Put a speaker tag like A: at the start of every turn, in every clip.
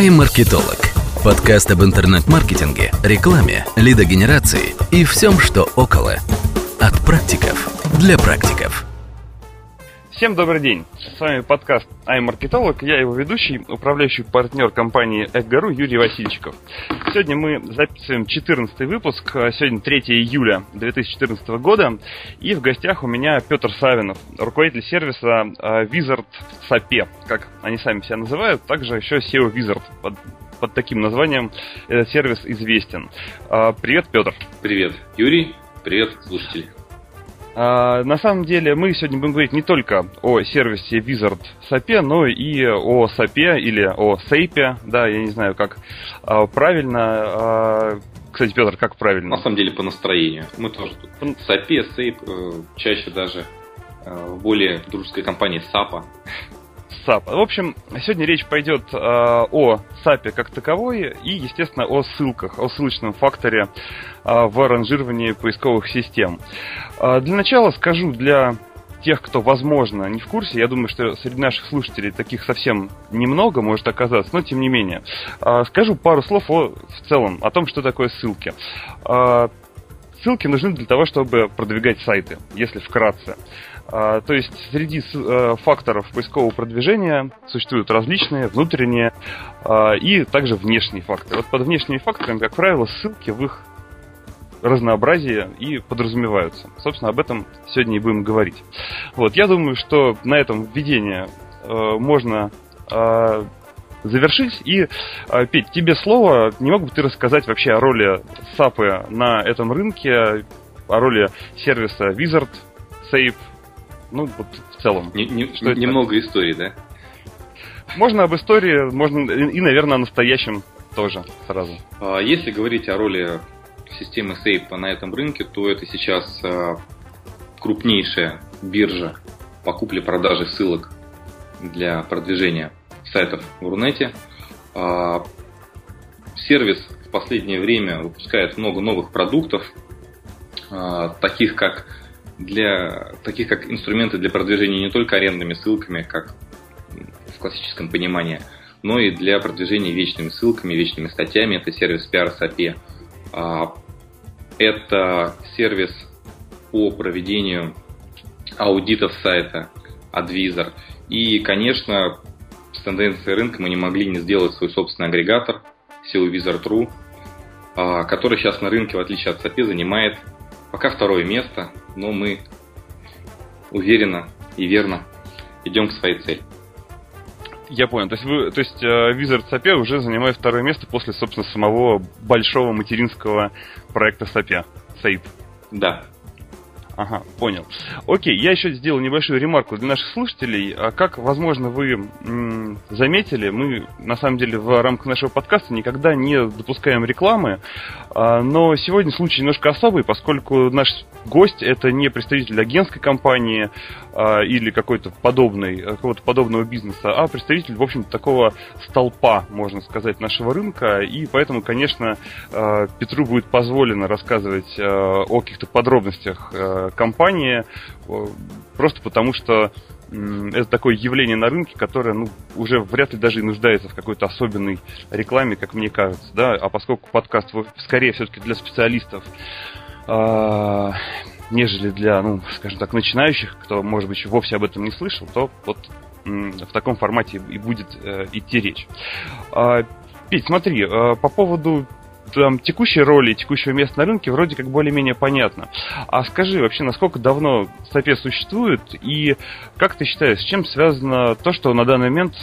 A: iMarketolog. Подкаст об интернет-маркетинге, рекламе, лидогенерации и всем, что около. От практиков для практиков.
B: Всем добрый день. С вами подкаст iMarketolog. Я его ведущий, управляющий партнер компании Экгару Юрий Васильчиков. Сегодня мы записываем 14 выпуск. Сегодня 3 июля 2014 года. И в гостях у меня Петр Савинов, руководитель сервиса а, Wizard SAP, как они сами себя называют. Также еще SEO Wizard под, под таким названием этот сервис известен. А, привет, Петр.
C: Привет, Юрий. Привет, слушатели.
B: А, на самом деле мы сегодня будем говорить не только о сервисе Wizard SAP, но и о SAP или о SAP, да, я не знаю, как а, правильно. А, кстати, Петр, как правильно?
C: На самом деле по настроению. Мы тоже тут. SAP, SAP, э, чаще даже э, в более дружеской компании SAP.
B: SAP. В общем, сегодня речь пойдет э, о SAP как таковой и, естественно, о ссылках, о ссылочном факторе э, в ранжировании поисковых систем. Э, для начала скажу для тех, кто, возможно, не в курсе, я думаю, что среди наших слушателей таких совсем немного может оказаться, но тем не менее. Э, скажу пару слов о, в целом о том, что такое ссылки. Э, ссылки нужны для того, чтобы продвигать сайты, если вкратце. А, то есть среди э, факторов поискового продвижения существуют различные, внутренние а, и также внешние факторы. Вот под внешними факторами, как правило, ссылки в их разнообразие и подразумеваются. Собственно, об этом сегодня и будем говорить. Вот, я думаю, что на этом введение э, можно э, завершить. И, э, Петь, тебе слово. Не мог бы ты рассказать вообще о роли САПы на этом рынке, о роли сервиса Wizard, Save, ну, вот в целом.
C: Не, не, что немного это? истории, да?
B: Можно об истории, можно и, наверное, о настоящем тоже сразу.
C: А, если говорить о роли системы Safe на этом рынке, то это сейчас а, крупнейшая биржа по купле-продаже ссылок для продвижения сайтов в Рунете. А, сервис в последнее время выпускает много новых продуктов, таких как для таких как инструменты для продвижения не только арендными ссылками, как в классическом понимании, но и для продвижения вечными ссылками, вечными статьями. Это сервис PRSAP. А, это сервис по проведению аудитов сайта Advisor. И, конечно, с тенденцией рынка мы не могли не сделать свой собственный агрегатор SEOVisor.ru, а, который сейчас на рынке, в отличие от SAP, занимает Пока второе место, но мы уверенно и верно идем к своей цели.
B: Я понял. То есть, вы, то есть э, Wizard SAP уже занимает второе место после, собственно, самого большого материнского проекта SAP. SAP.
C: Да.
B: Ага, понял. Окей, я еще сделал небольшую ремарку для наших слушателей. А как, возможно, вы м- заметили, мы на самом деле в рамках нашего подкаста никогда не допускаем рекламы, а, но сегодня случай немножко особый, поскольку наш гость это не представитель агентской компании а, или какой-то подобной, какого-то подобного бизнеса, а представитель, в общем такого столпа, можно сказать, нашего рынка, и поэтому, конечно, а, Петру будет позволено рассказывать а, о каких-то подробностях компания, просто потому что это такое явление на рынке, которое ну, уже вряд ли даже и нуждается в какой-то особенной рекламе, как мне кажется. Да? А поскольку подкаст скорее все-таки для специалистов, э, нежели для, ну, скажем так, начинающих, кто, может быть, вовсе об этом не слышал, то вот в таком формате и будет э, идти речь. Э, Петь, смотри, э, по поводу там, текущей роли, текущего места на рынке вроде как более-менее понятно. А скажи вообще, насколько давно САПЕ существует и как ты считаешь, с чем связано то, что на данный момент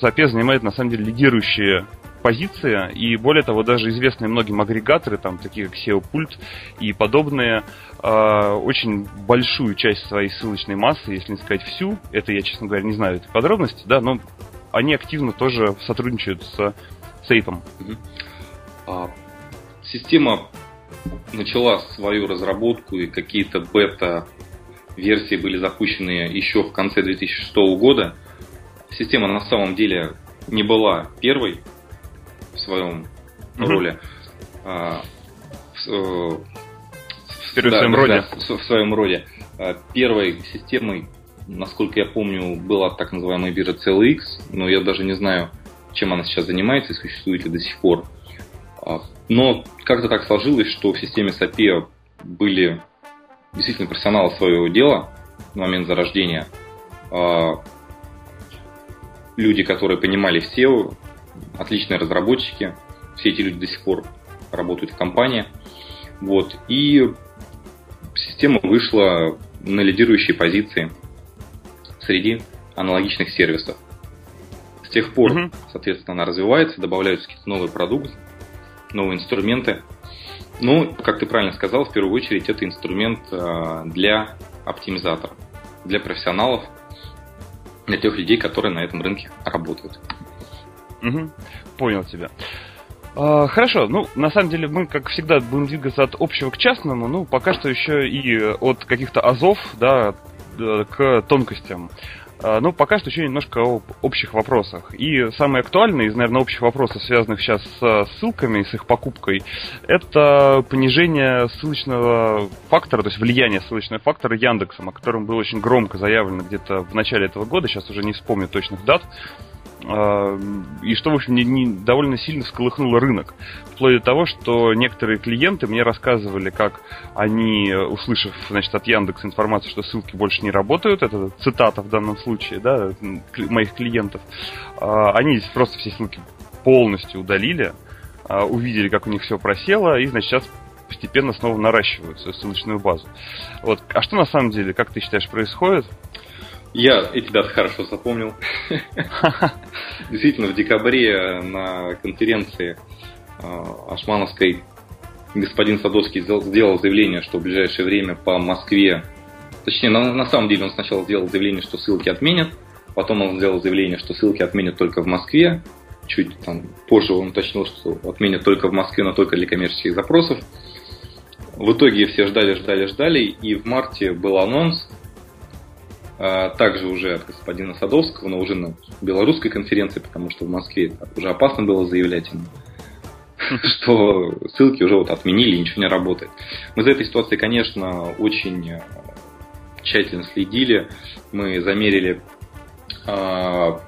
B: САПЕ занимает на самом деле лидирующие позиции, и более того, даже известные многим агрегаторы, там, такие как SEO Pult и подобные, э, очень большую часть своей ссылочной массы, если не сказать всю, это я, честно говоря, не знаю этой подробности, да, но они активно тоже сотрудничают с сейфом.
C: Система начала свою разработку и какие-то бета-версии были запущены еще в конце 2006 года. Система на самом деле не была первой в своем mm-hmm. роли. А, в,
B: в, да, своем да, роде.
C: В, в своем роде. А, первой системой, насколько я помню, была так называемая биржа CLX, но я даже не знаю, чем она сейчас занимается и существует ли до сих пор. А, но как-то так сложилось, что в системе SAP были действительно профессионалы своего дела в момент зарождения. А, люди, которые понимали все, отличные разработчики. Все эти люди до сих пор работают в компании. Вот. И система вышла на лидирующие позиции среди аналогичных сервисов. С тех пор, mm-hmm. соответственно, она развивается, добавляются какие-то новые продукты, новые инструменты. Ну, как ты правильно сказал, в первую очередь это инструмент э, для оптимизатора, для профессионалов, для тех людей, которые на этом рынке работают.
B: Угу. Понял тебя. А, хорошо, ну, на самом деле, мы, как всегда, будем двигаться от общего к частному, ну, пока что еще и от каких-то азов, да, к тонкостям. А, ну, пока что еще немножко об общих вопросах. И самый актуальный из, наверное, общих вопросов, связанных сейчас с ссылками, с их покупкой, это понижение ссылочного фактора, то есть влияние ссылочного фактора Яндексом, о котором было очень громко заявлено где-то в начале этого года, сейчас уже не вспомню точных дат. И что, в общем, не, не, довольно сильно всколыхнуло рынок. Вплоть до того, что некоторые клиенты мне рассказывали, как они, услышав значит, от Яндекса информацию, что ссылки больше не работают, это цитата в данном случае, да, моих клиентов, а, они просто все ссылки полностью удалили, а, увидели, как у них все просело, и, значит, сейчас постепенно снова наращивают свою ссылочную базу. Вот. А что на самом деле, как ты считаешь, происходит?
C: Я эти даты хорошо запомнил. Действительно, в декабре на конференции Ашмановской господин Садовский сделал заявление, что в ближайшее время по Москве, точнее, на, на самом деле он сначала сделал заявление, что ссылки отменят, потом он сделал заявление, что ссылки отменят только в Москве, чуть там позже он уточнил, что отменят только в Москве, но только для коммерческих запросов. В итоге все ждали, ждали, ждали, и в марте был анонс, также уже от господина Садовского, но уже на белорусской конференции, потому что в Москве уже опасно было заявлять ему, что ссылки уже вот отменили, ничего не работает. Мы за этой ситуацией, конечно, очень э, тщательно следили. Мы замерили э,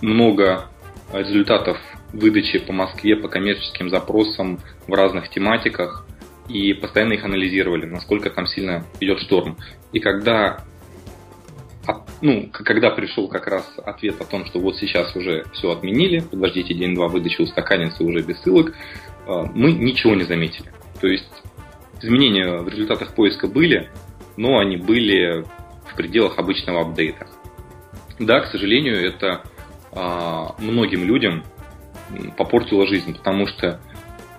C: много результатов выдачи по Москве по коммерческим запросам в разных тематиках и постоянно их анализировали, насколько там сильно идет шторм. И когда ну, когда пришел как раз ответ о том, что вот сейчас уже все отменили, подождите день-два, выдача устаканится уже без ссылок, а, мы ничего не заметили. То есть изменения в результатах поиска были, но они были в пределах обычного апдейта. Да, к сожалению, это а, многим людям попортило жизнь, потому что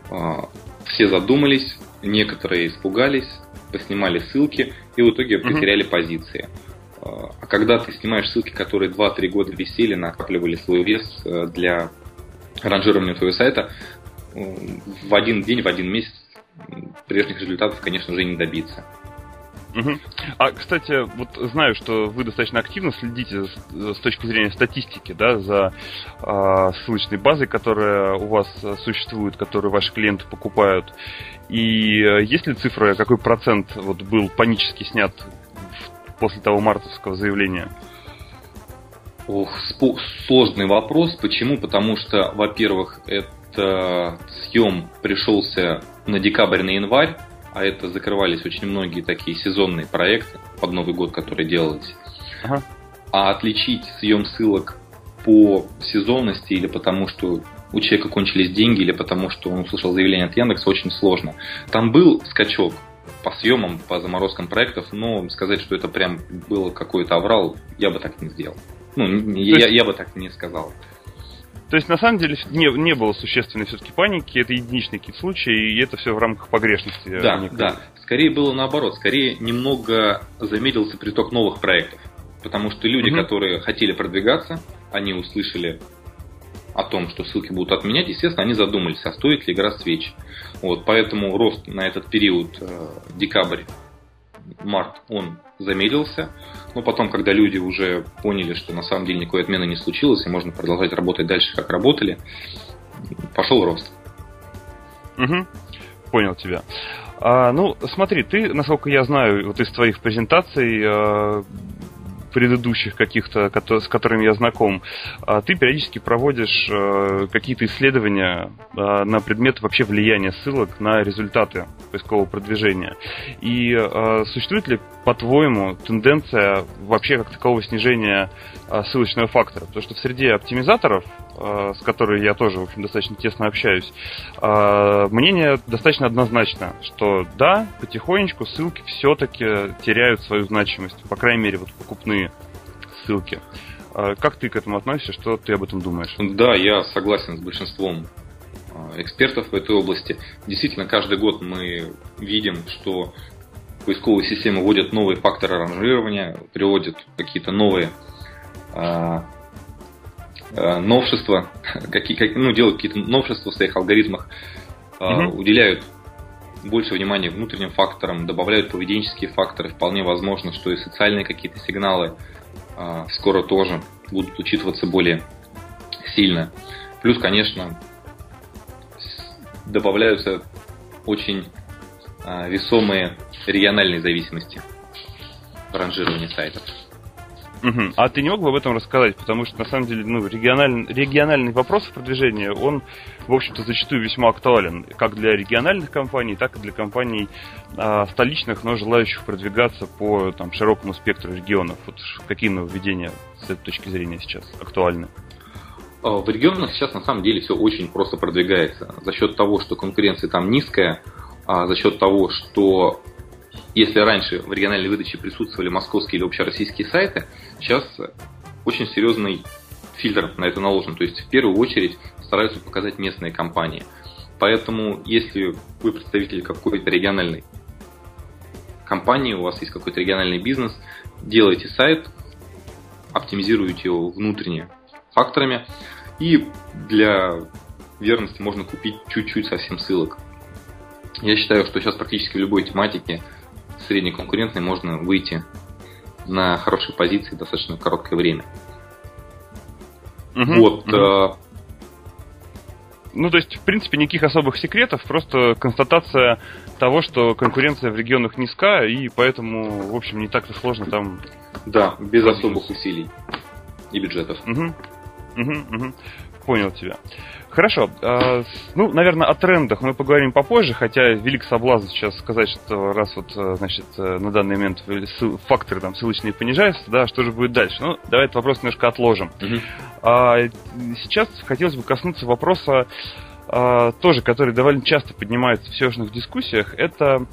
C: а, все задумались, некоторые испугались, поснимали ссылки и в итоге потеряли uh-huh. позиции. А когда ты снимаешь ссылки, которые 2-3 года висели, накапливали свой вес э, для ранжирования твоего сайта, в один день, в один месяц прежних результатов, конечно же, не добиться.
B: Угу. А, кстати, вот знаю, что вы достаточно активно следите с, с точки зрения статистики, да, за э, ссылочной базой, которая у вас существует, которую ваши клиенты покупают. И э, есть ли цифра, какой процент вот был панически снят после того мартовского заявления?
C: Ох, сложный вопрос. Почему? Потому что, во-первых, это съем пришелся на декабрь, на январь, а это закрывались очень многие такие сезонные проекты под Новый год, которые делались. Ага. А отличить съем ссылок по сезонности или потому, что у человека кончились деньги, или потому, что он услышал заявление от Яндекса, очень сложно. Там был скачок по съемам, по заморозкам проектов, но сказать, что это прям было какой-то аврал, я бы так не сделал. Ну, я, есть... я бы так не сказал.
B: То есть, на самом деле, не, не было существенной все-таки паники, это единичный какие-то случаи, и это все в рамках погрешности.
C: Да, некой... да. Скорее было наоборот, скорее немного замедлился приток новых проектов. Потому что люди, угу. которые хотели продвигаться, они услышали о том, что ссылки будут отменять, естественно, они задумались, а стоит ли игра свеч. Вот, поэтому рост на этот период, э, декабрь, март, он замедлился. Но потом, когда люди уже поняли, что на самом деле никакой отмены не случилось, и можно продолжать работать дальше, как работали, пошел рост.
B: Угу. Понял тебя. А, ну, смотри, ты, насколько я знаю, вот из твоих презентаций, э, предыдущих каких-то, с которыми я знаком, а, ты периодически проводишь э, какие-то исследования а, на предмет вообще влияния ссылок на результаты поискового продвижения. И а, существует ли, по-твоему, тенденция вообще как такового снижения ссылочного фактора? Потому что в среде оптимизаторов с которой я тоже, в общем, достаточно тесно общаюсь, мнение достаточно однозначно, что да, потихонечку ссылки все-таки теряют свою значимость, по крайней мере, вот покупные ссылки. Как ты к этому относишься? Что ты об этом думаешь?
C: Да, я согласен с большинством а, экспертов в этой области. Действительно, каждый год мы видим, что поисковые системы вводят новые факторы ранжирования, приводят какие-то новые а, а, новшества, какие, как, ну, делают какие-то новшества в своих алгоритмах, угу. уделяют больше внимания внутренним факторам, добавляют поведенческие факторы. Вполне возможно, что и социальные какие-то сигналы а, скоро тоже будут учитываться более сильно. Плюс, конечно, добавляются очень весомые региональные зависимости в ранжировании сайтов.
B: Угу. А ты не мог бы об этом рассказать? Потому что, на самом деле, ну, региональный, региональный вопрос продвижения, он, в общем-то, зачастую весьма актуален. Как для региональных компаний, так и для компаний а, столичных, но желающих продвигаться по там, широкому спектру регионов. Вот какие нововведения с этой точки зрения сейчас актуальны?
C: А, в регионах сейчас на самом деле все очень просто продвигается. За счет того, что конкуренция там низкая, а за счет того, что если раньше в региональной выдаче присутствовали московские или общероссийские сайты, сейчас очень серьезный фильтр на это наложен. То есть в первую очередь стараются показать местные компании. Поэтому если вы представитель какой-то региональной компании, у вас есть какой-то региональный бизнес, делайте сайт, оптимизируйте его внутренне факторами, и для верности можно купить чуть-чуть совсем ссылок. Я считаю, что сейчас практически в любой тематике среднеконкурентной можно выйти на хорошие позиции в достаточно короткое время.
B: Угу, вот. Угу. Э... Ну, то есть, в принципе, никаких особых секретов, просто констатация того, что конкуренция в регионах низка, и поэтому, в общем, не так-то сложно там...
C: Да, без особых усилий и бюджетов.
B: Угу. Угу, угу. Понял тебя. Хорошо. Э, ну, наверное, о трендах мы поговорим попозже, хотя велик соблазн сейчас сказать, что раз вот, э, значит, э, на данный момент факторы там ссылочные понижаются, да, что же будет дальше? Ну, давай этот вопрос немножко отложим. Угу. А, сейчас хотелось бы коснуться вопроса, а, тоже, который довольно часто поднимается в сежных дискуссиях, это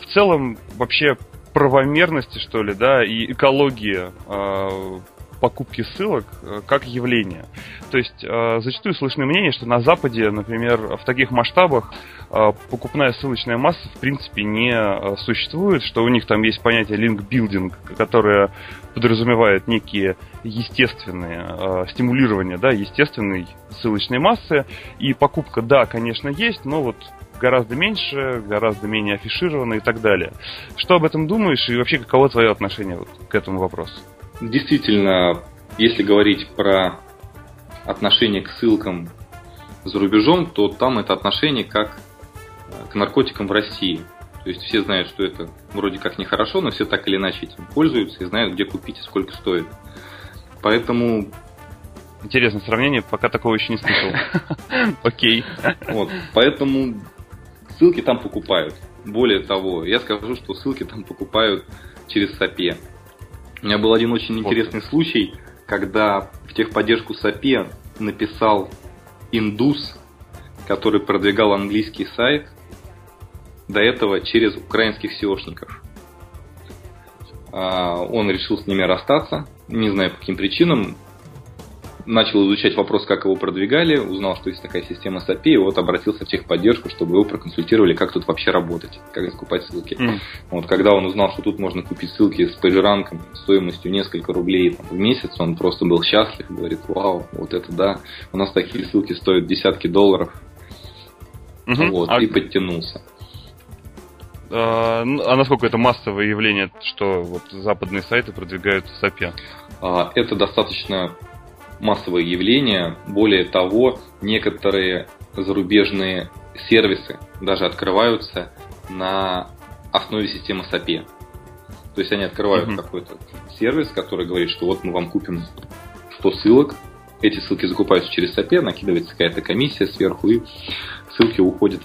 B: в целом вообще правомерности, что ли, да, и экология а, покупки ссылок э, как явление. То есть э, зачастую слышны мнения, что на Западе, например, в таких масштабах э, покупная ссылочная масса в принципе не существует, что у них там есть понятие линк-билдинг, которое подразумевает некие естественные стимулирования, да, естественной ссылочной массы, и покупка, да, конечно, есть, но вот гораздо меньше, гораздо менее афишировано и так далее. Что об этом думаешь и вообще каково твое отношение вот к этому вопросу?
C: Действительно, если говорить про отношение к ссылкам за рубежом, то там это отношение как э, к наркотикам в России. То есть все знают, что это вроде как нехорошо, но все так или иначе этим пользуются и знают, где купить и сколько стоит. Поэтому...
B: Интересное сравнение, пока такого еще не слышал. Окей.
C: Вот, поэтому ссылки там покупают. Более того, я скажу, что ссылки там покупают через SAPE. У меня был один очень интересный вот. случай, когда в техподдержку SAPE написал индус, который продвигал английский сайт, до этого через украинских SEOшников. А, он решил с ними расстаться, не знаю по каким причинам, начал изучать вопрос, как его продвигали, узнал, что есть такая система SAP, и вот обратился в техподдержку, чтобы его проконсультировали, как тут вообще работать, как закупать ссылки. Mm. Вот, когда он узнал, что тут можно купить ссылки с пейджеранком стоимостью несколько рублей там, в месяц, он просто был счастлив, говорит, вау, вот это да, у нас такие ссылки стоят десятки долларов, mm-hmm. вот, а... и подтянулся.
B: А, ну, а насколько это массовое явление, что вот западные сайты продвигают SAP?
C: А, это достаточно массовое явление. Более того, некоторые зарубежные сервисы даже открываются на основе системы SAP. То есть они открывают mm-hmm. какой-то сервис, который говорит, что вот мы вам купим 100 ссылок, эти ссылки закупаются через SAP, накидывается какая-то комиссия сверху, и ссылки уходят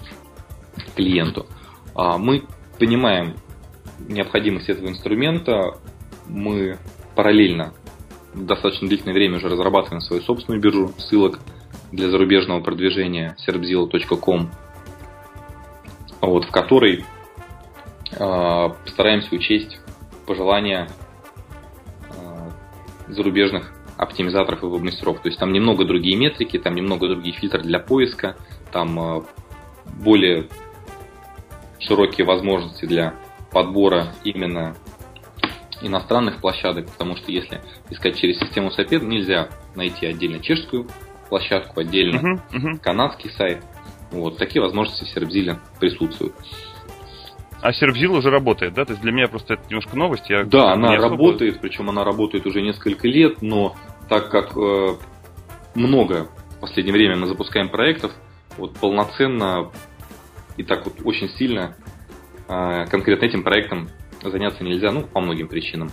C: клиенту. А мы понимаем необходимость этого инструмента, мы параллельно достаточно длительное время уже разрабатываем свою собственную биржу ссылок для зарубежного продвижения serbzilla.com, вот, в которой э, постараемся учесть пожелания э, зарубежных оптимизаторов и веб-мастеров. То есть там немного другие метрики, там немного другие фильтры для поиска, там э, более широкие возможности для подбора именно иностранных площадок, потому что если искать через систему SAP, нельзя найти отдельно чешскую площадку, отдельно uh-huh, uh-huh. канадский сайт. Вот такие возможности в Serpzilla присутствуют.
B: А Serpzilla уже работает, да? То есть для меня просто это немножко новость. Я
C: да, она особо... работает, причем она работает уже несколько лет, но так как э, много в последнее время мы запускаем проектов, вот полноценно и так вот очень сильно э, конкретно этим проектом заняться нельзя, ну, по многим причинам.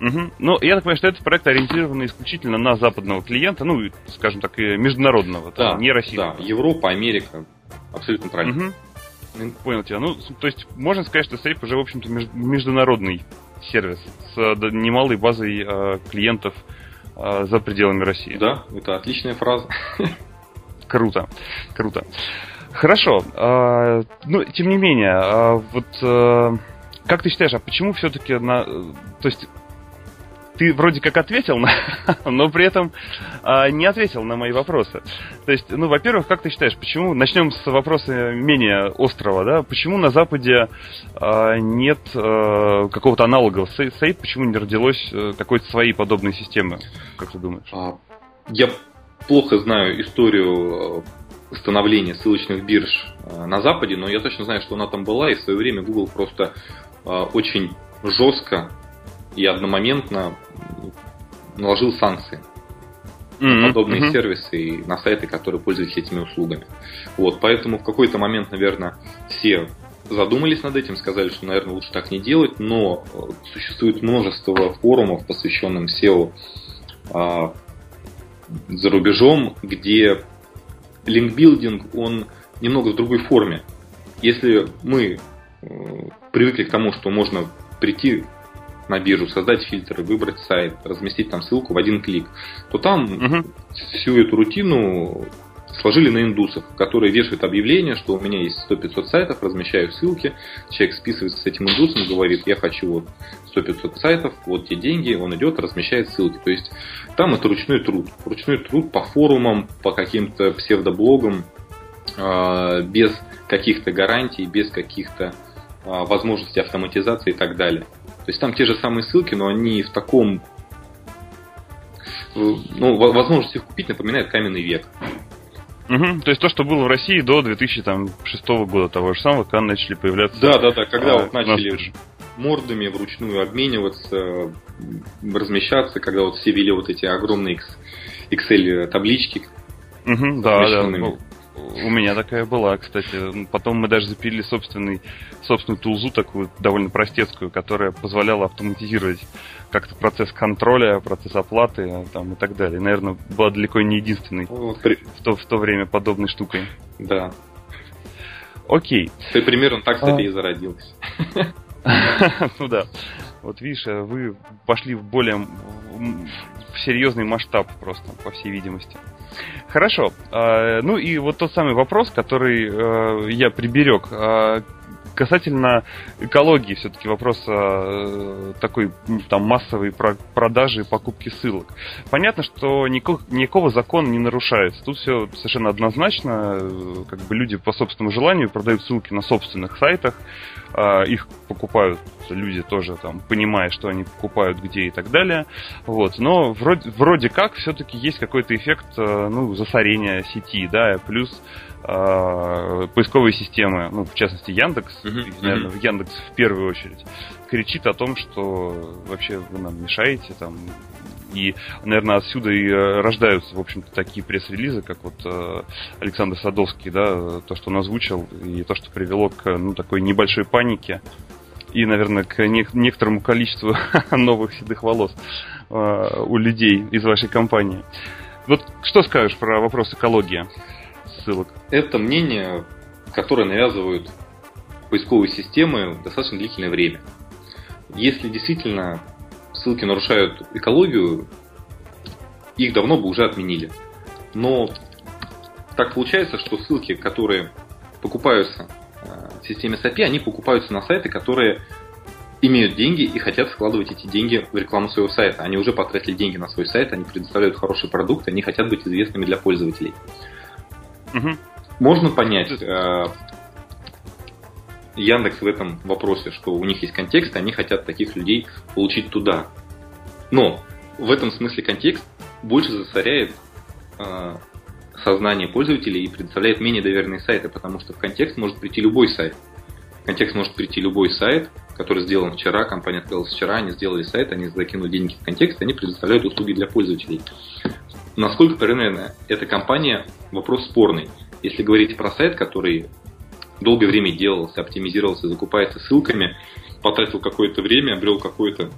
B: Угу. Ну, я так понимаю, что этот проект ориентирован исключительно на западного клиента, ну, скажем так, международного,
C: да,
B: там, не российского.
C: Да, Европа, Америка, абсолютно правильно.
B: Угу. Понял тебя. Ну, то есть, можно сказать, что Сейф уже, в общем-то, международный сервис с немалой базой э, клиентов э, за пределами России.
C: Да, это отличная фраза.
B: Круто, круто. Хорошо. Э, ну, тем не менее, э, вот э, как ты считаешь, а почему все-таки на... То есть ты вроде как ответил, на, но при этом а, не ответил на мои вопросы. То есть, ну, во-первых, как ты считаешь, почему, начнем с вопроса менее острого, да, почему на Западе а, нет а, какого-то аналога сейт, почему не родилось а, какой-то своей подобной системы, как ты думаешь? А,
C: я плохо знаю историю становления ссылочных бирж на Западе, но я точно знаю, что она там была, и в свое время Google просто Э, очень жестко и одномоментно наложил санкции mm-hmm. на подобные mm-hmm. сервисы и на сайты, которые пользуются этими услугами. Вот, поэтому в какой-то момент, наверное, все задумались над этим, сказали, что, наверное, лучше так не делать, но э, существует множество форумов, посвященных SEO а, за рубежом, где линкбилдинг, он немного в другой форме. Если мы привыкли к тому, что можно прийти на биржу, создать фильтры, выбрать сайт, разместить там ссылку в один клик, то там угу. всю эту рутину сложили на индусов, которые вешают объявление, что у меня есть 100-500 сайтов, размещаю ссылки, человек списывается с этим индусом, говорит, я хочу вот 100-500 сайтов, вот те деньги, он идет, размещает ссылки. То есть там это ручной труд. Ручной труд по форумам, по каким-то псевдоблогам, а, без каких-то гарантий, без каких-то возможности автоматизации и так далее. То есть там те же самые ссылки, но они в таком... Ну, возможность их купить напоминает каменный век.
B: Угу. То есть то, что было в России до 2006 года, того же самого, когда начали появляться...
C: Да, да, да, когда а, вот начали мордами вручную обмениваться, размещаться, когда вот все вели вот эти огромные Excel таблички.
B: Угу, да, да. Ну, у меня такая была, кстати. Потом мы даже запилили собственный, собственную тулзу, такую довольно простецкую, которая позволяла автоматизировать как-то процесс контроля, процесс оплаты там, и так далее. Наверное, была далеко не единственной ну, при... в, то, в то время подобной штукой.
C: Да.
B: Окей.
C: Ты примерно так себе а... и зародился.
B: Ну да. Вот видишь, вы пошли в более в серьезный масштаб просто, по всей видимости. Хорошо. А, ну и вот тот самый вопрос, который э, я приберег. А, касательно экологии, все-таки вопрос э, такой там массовой продажи и покупки ссылок. Понятно, что никакого, никакого закона не нарушается. Тут все совершенно однозначно. Как бы люди по собственному желанию продают ссылки на собственных сайтах. Э, их покупают люди тоже там, понимая, что они покупают где и так далее. Вот. Но вроде, вроде как все-таки есть какой-то эффект э, ну, засорения сети, да, плюс э, поисковые системы, ну, в частности, Яндекс, uh-huh. наверное, uh-huh. Яндекс в первую очередь, кричит о том, что вообще вы нам мешаете, там, и, наверное, отсюда и э, рождаются, в общем-то, такие пресс-релизы, как вот э, Александр Садовский, да, то, что он озвучил, и то, что привело к, ну, такой небольшой панике и, наверное, к некоторому количеству новых седых волос у людей из вашей компании. Вот что скажешь про вопрос экологии ссылок?
C: Это мнение, которое навязывают поисковые системы достаточно длительное время. Если действительно ссылки нарушают экологию, их давно бы уже отменили. Но так получается, что ссылки, которые покупаются э, в системе SAPI, они покупаются на сайты, которые имеют деньги и хотят складывать эти деньги в рекламу своего сайта. Они уже потратили деньги на свой сайт, они предоставляют хороший продукт, они хотят быть известными для пользователей. Угу. Можно понять э, Яндекс в этом вопросе, что у них есть контекст, они хотят таких людей получить туда. Но в этом смысле контекст больше засоряет э, сознание пользователей и предоставляет менее доверенные сайты, потому что в контекст может прийти любой сайт. В контекст может прийти любой сайт, который сделан вчера, компания открылась вчера, они сделали сайт, они закинули деньги в контекст, они предоставляют услуги для пользователей. Насколько проверенная эта компания, вопрос спорный. Если говорить про сайт, который долгое время делался, оптимизировался, закупается ссылками, потратил какое-то время, обрел какой-то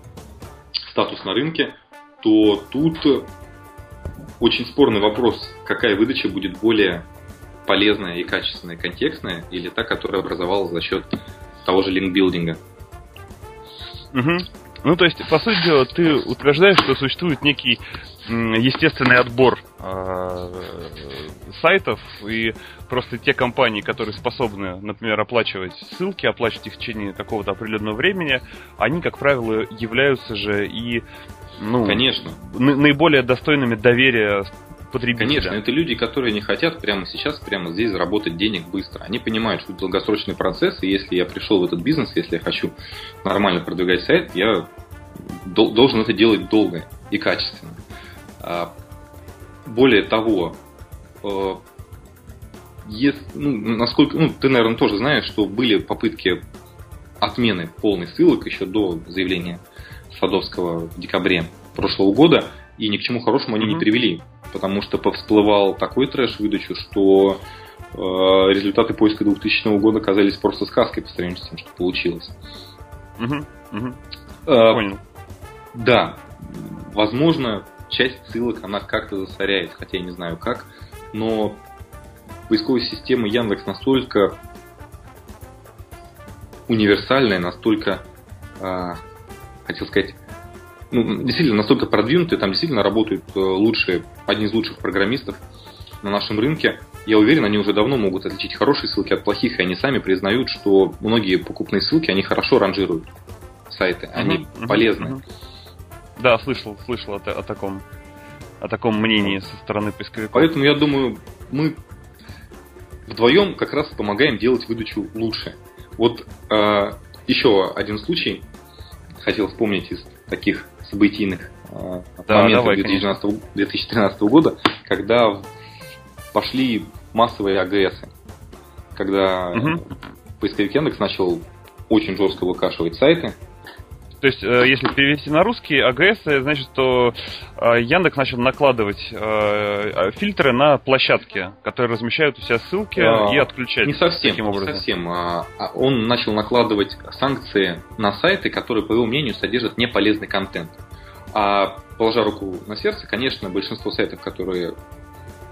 C: статус на рынке, то тут очень спорный вопрос, какая выдача будет более полезная и качественная, контекстная, или та, которая образовалась за счет того же линкбилдинга.
B: Угу. Ну, то есть, по сути дела, ты утверждаешь, что существует некий естественный отбор э, сайтов, и просто те компании, которые способны, например, оплачивать ссылки, оплачивать их в течение какого-то определенного времени, они, как правило, являются же и ну,
C: Конечно.
B: наиболее достойными доверия потребителя.
C: Конечно, это люди, которые не хотят прямо сейчас, прямо здесь заработать денег быстро. Они понимают, что это долгосрочный процесс, и если я пришел в этот бизнес, если я хочу нормально продвигать сайт, я должен это делать долго и качественно. А, более того, э, если, ну, насколько, ну, ты, наверное, тоже знаешь, что были попытки отмены полной ссылок еще до заявления Садовского в декабре прошлого года, и ни к чему хорошему они mm-hmm. не привели, потому что повсплывал такой трэш выдачу, что э, результаты поиска 2000 года казались просто сказкой по сравнению с тем, что получилось.
B: Mm-hmm. Mm-hmm. Э, Понял.
C: Да, возможно, часть ссылок она как-то засоряет, хотя я не знаю как, но поисковая система Яндекс настолько универсальная, настолько, э, хотел сказать, ну, действительно настолько продвинутые, там действительно работают э, лучшие, одни из лучших программистов на нашем рынке. Я уверен, они уже давно могут отличить хорошие ссылки от плохих, и они сами признают, что многие покупные ссылки, они хорошо ранжируют сайты, они uh-huh, полезны. Uh-huh.
B: Да, слышал, слышал о, о таком о таком мнении со стороны поисковиков.
C: Поэтому я думаю, мы вдвоем как раз помогаем делать выдачу лучше. Вот э, еще один случай хотел вспомнить из таких событийных э, да, моментов давай, 2012, 2013 года, когда пошли массовые АГС, когда угу. поисковик Яндекс начал очень жестко выкашивать сайты,
B: то есть, э, если перевести на русский, АГС, значит, что э, Яндекс начал накладывать э, фильтры на площадки, которые размещают у себя ссылки а, и отключать.
C: Не совсем, таким образом. не совсем. А, а он начал накладывать санкции на сайты, которые, по его мнению, содержат неполезный контент. А положа руку на сердце, конечно, большинство сайтов, которые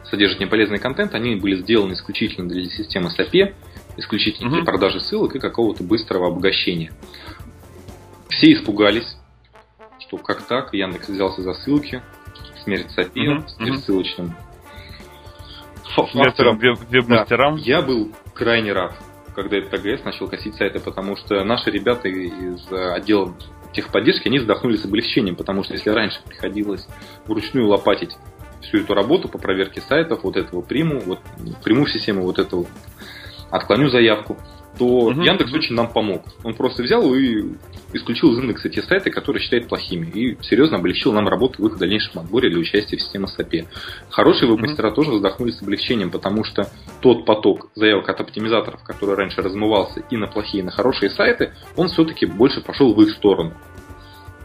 C: содержат неполезный контент, они были сделаны исключительно для системы SAP, исключительно угу. для продажи ссылок и какого-то быстрого обогащения. Все испугались, что как так, Яндекс взялся за ссылки, смерть Сапи, угу, смерть угу. ссылочным
B: фактором. Веб-мастерам.
C: Да, я был крайне рад, когда этот АГС начал косить сайты, потому что наши ребята из отдела техподдержки, они вздохнули с облегчением, потому что если раньше приходилось вручную лопатить всю эту работу по проверке сайтов, вот этого приму, вот приму систему, вот этого отклоню заявку, то угу. Яндекс очень нам помог. Он просто взял и исключил из индекса те сайты, которые считает плохими, и серьезно облегчил нам работу в их дальнейшем отборе для участия в системе SAP. Хорошие веб-мастера mm-hmm. тоже вздохнули с облегчением, потому что тот поток заявок от оптимизаторов, который раньше размывался и на плохие, и на хорошие сайты, он все-таки больше пошел в их сторону.